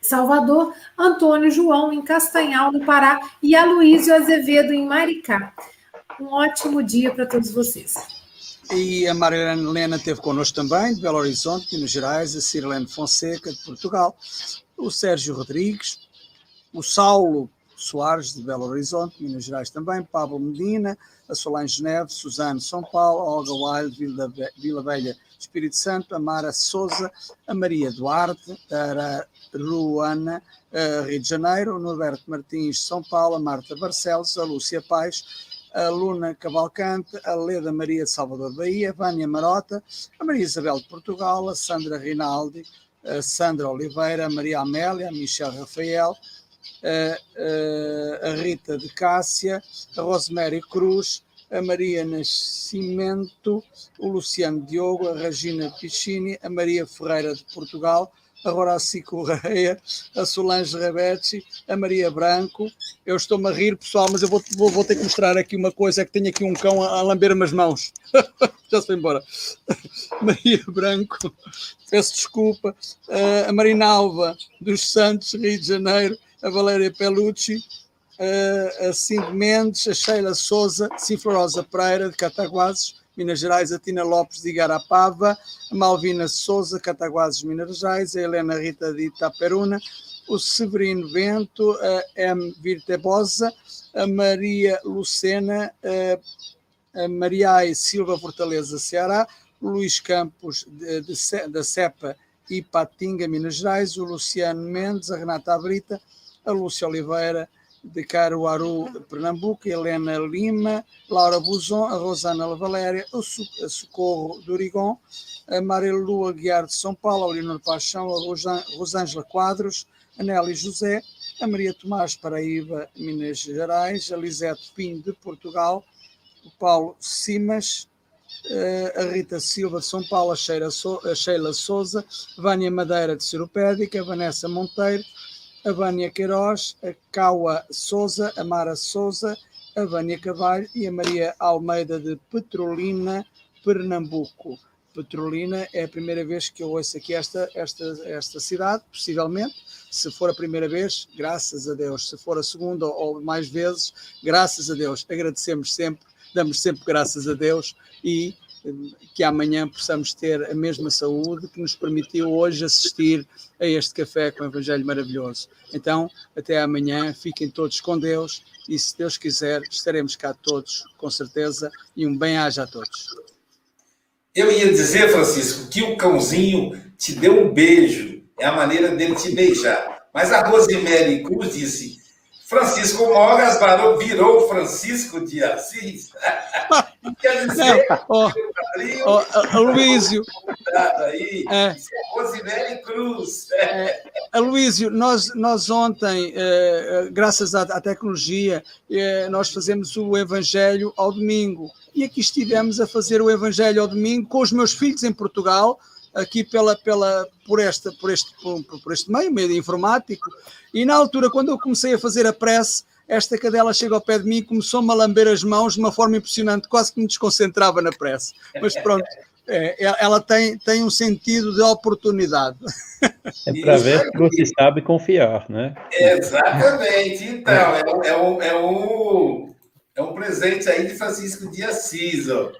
Salvador, Antônio João, em Castanhal, no Pará, e Aloísio Azevedo, em Maricá. Um ótimo dia para todos vocês. E a Mariana Helena esteve connosco também, de Belo Horizonte, Minas Gerais, a Cirilene Fonseca, de Portugal, o Sérgio Rodrigues, o Saulo Soares, de Belo Horizonte, Minas Gerais também, Pablo Medina, a Solange Neves, Suzano São Paulo, a Olga Wild, Vila, Vila Velha, Espírito Santo, a Mara Souza, a Maria Duarte, a Ruana, a Rio de Janeiro, o Norberto Martins, São Paulo, a Marta Barcelos, a Lúcia Paz, a Luna Cavalcante, a Leda Maria de Salvador Bahia, Vânia Marota, a Maria Isabel de Portugal, a Sandra Rinaldi, a Sandra Oliveira, a Maria Amélia, a Michel Rafael, a, a, Rita de Cássia, a Rosemary Cruz, a Maria Nascimento, o Luciano Diogo, a Regina Piccini, a Maria Ferreira de Portugal, a Horácio Correia, a Solange Rebetti, a Maria Branco. Eu estou-me a rir, pessoal, mas eu vou, vou, vou, ter que mostrar aqui uma coisa: é que tenho aqui um cão a, a lamber-me as mãos. (laughs) Já foi embora. (laughs) Maria Branco, peço desculpa. Uh, a Marinalva dos Santos, Rio de Janeiro, a Valéria Pelucci, uh, a Cindy Mendes, a Sheila Souza, Ciflorosa Pereira, de Cataguases, Minas Gerais, a Tina Lopes de Igarapava, a Malvina Souza, Cataguases, Minas Gerais, a Helena Rita de Itaperuna, o Severino Bento, a M. Virtebosa, a Maria Lucena, a, a Maria Silva Fortaleza, Ceará, Luís Campos de, de, da CEPA Ipatinga, Minas Gerais, o Luciano Mendes, a Renata Brita, a Lúcia Oliveira, de Caruaru, Pernambuco, Helena Lima, Laura Buzon, a Rosana Valéria, a Socorro do Origon, a Marilu Aguiar de São Paulo, a Leonor Paixão, a Rosângela Quadros, a Nelly José, a Maria Tomás Paraíba, Minas Gerais, a Lisete Pinho de Portugal, o Paulo Simas, eh, a Rita Silva de São Paulo, a Sheila Souza, Vânia Madeira de Ciropédica, a Vanessa Monteiro, a Vânia Queiroz, a Caua Souza, a Mara Souza, a Vânia Cavalho e a Maria Almeida de Petrolina, Pernambuco. Petrolina é a primeira vez que eu ouço aqui esta, esta, esta cidade, possivelmente. Se for a primeira vez, graças a Deus. Se for a segunda ou mais vezes, graças a Deus. Agradecemos sempre, damos sempre graças a Deus e que amanhã possamos ter a mesma saúde que nos permitiu hoje assistir a este café com o Evangelho maravilhoso. Então, até amanhã, fiquem todos com Deus e, se Deus quiser, estaremos cá todos, com certeza, e um bem-aja a todos. Eu ia dizer, Francisco, que o cãozinho te deu um beijo, é a maneira dele te beijar. Mas a Rosemary Cruz disse: Francisco Mogas virou Francisco de Assis. (laughs) (laughs) Quer dizer, oh, Aloísio. Aí, é, Rosemary Cruz. É, Aloísio, nós, nós ontem, eh, graças à, à tecnologia, nós fazemos o Evangelho ao domingo. E aqui estivemos a fazer o Evangelho ao domingo com os meus filhos em Portugal aqui pela, pela, por, esta, por, este, por, por este meio, meio informático, e na altura, quando eu comecei a fazer a prece, esta cadela chega ao pé de mim e começou-me a lamber as mãos de uma forma impressionante, quase que me desconcentrava na prece. Mas pronto, é, ela tem, tem um sentido de oportunidade. É para ver que você sabe confiar, né? Exatamente. Então, é, é, um, é, um, é um presente aí de Francisco de Assis. Ó.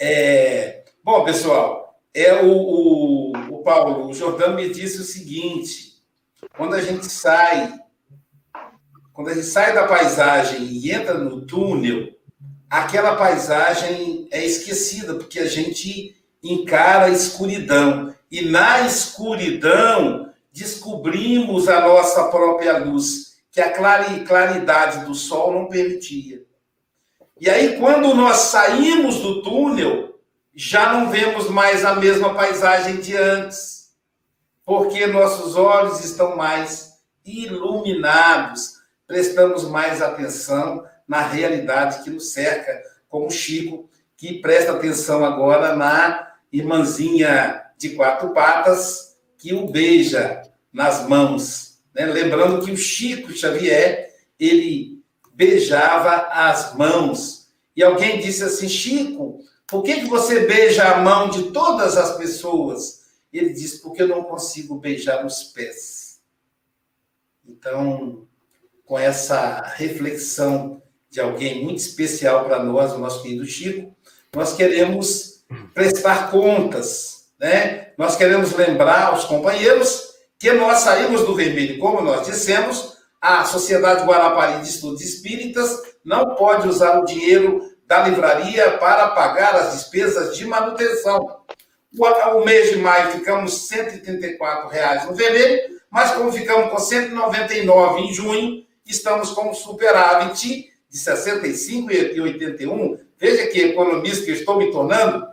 É, bom, pessoal, é o, o, o Paulo, o Jordão me disse o seguinte: quando a gente sai, quando a gente sai da paisagem e entra no túnel, aquela paisagem é esquecida, porque a gente encara a escuridão. E na escuridão descobrimos a nossa própria luz, que a claridade do sol não permitia. E aí, quando nós saímos do túnel, já não vemos mais a mesma paisagem de antes, porque nossos olhos estão mais iluminados, prestamos mais atenção na realidade que nos cerca, como Chico, que presta atenção agora na irmãzinha de quatro patas que o beija nas mãos. Né? Lembrando que o Chico Xavier, ele beijava as mãos. E alguém disse assim, Chico, por que, que você beija a mão de todas as pessoas? Ele diz, porque eu não consigo beijar os pés. Então, com essa reflexão de alguém muito especial para nós, o nosso querido Chico, nós queremos prestar contas, né? Nós queremos lembrar aos companheiros que nós saímos do vermelho, como nós dissemos, a Sociedade Guarapari de Estudos Espíritas não pode usar o dinheiro da livraria para pagar as despesas de manutenção. O, mês de maio ficamos 134 reais no vermelho, mas como ficamos com 199 em junho, estamos com um superávit de 65,81. Veja que economista que estou me tornando.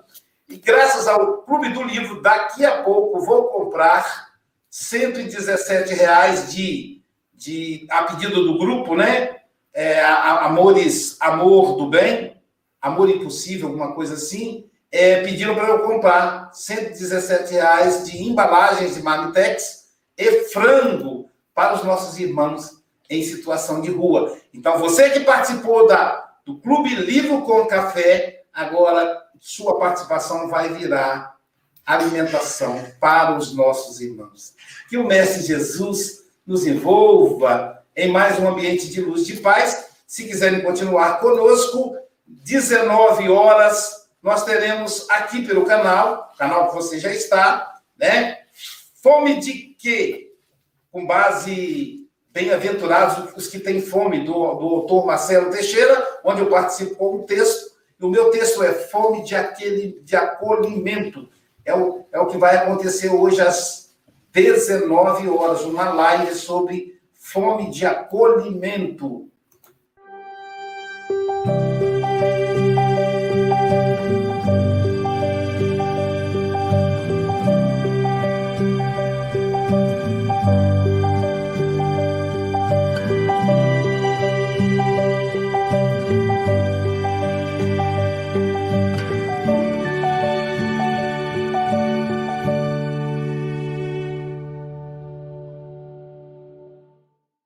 E graças ao Clube do Livro, daqui a pouco vou comprar 117 reais de, de a pedido do grupo, né? É, Amores, Amor do Bem, Amor Impossível, alguma coisa assim, é, pediram para eu comprar 117 reais de embalagens de Marmitex e frango para os nossos irmãos em situação de rua. Então, você que participou da, do Clube Livro com Café, agora sua participação vai virar alimentação para os nossos irmãos. Que o Mestre Jesus nos envolva em mais um ambiente de luz de paz. Se quiserem continuar conosco, 19 horas, nós teremos aqui pelo canal, canal que você já está, né? Fome de quê? Com base Bem-aventurados os que têm fome, do, do autor Marcelo Teixeira, onde eu participo com um texto. E o meu texto é Fome de, aquele, de acolhimento. É o, é o que vai acontecer hoje às 19 horas, uma live sobre fome de acolhimento.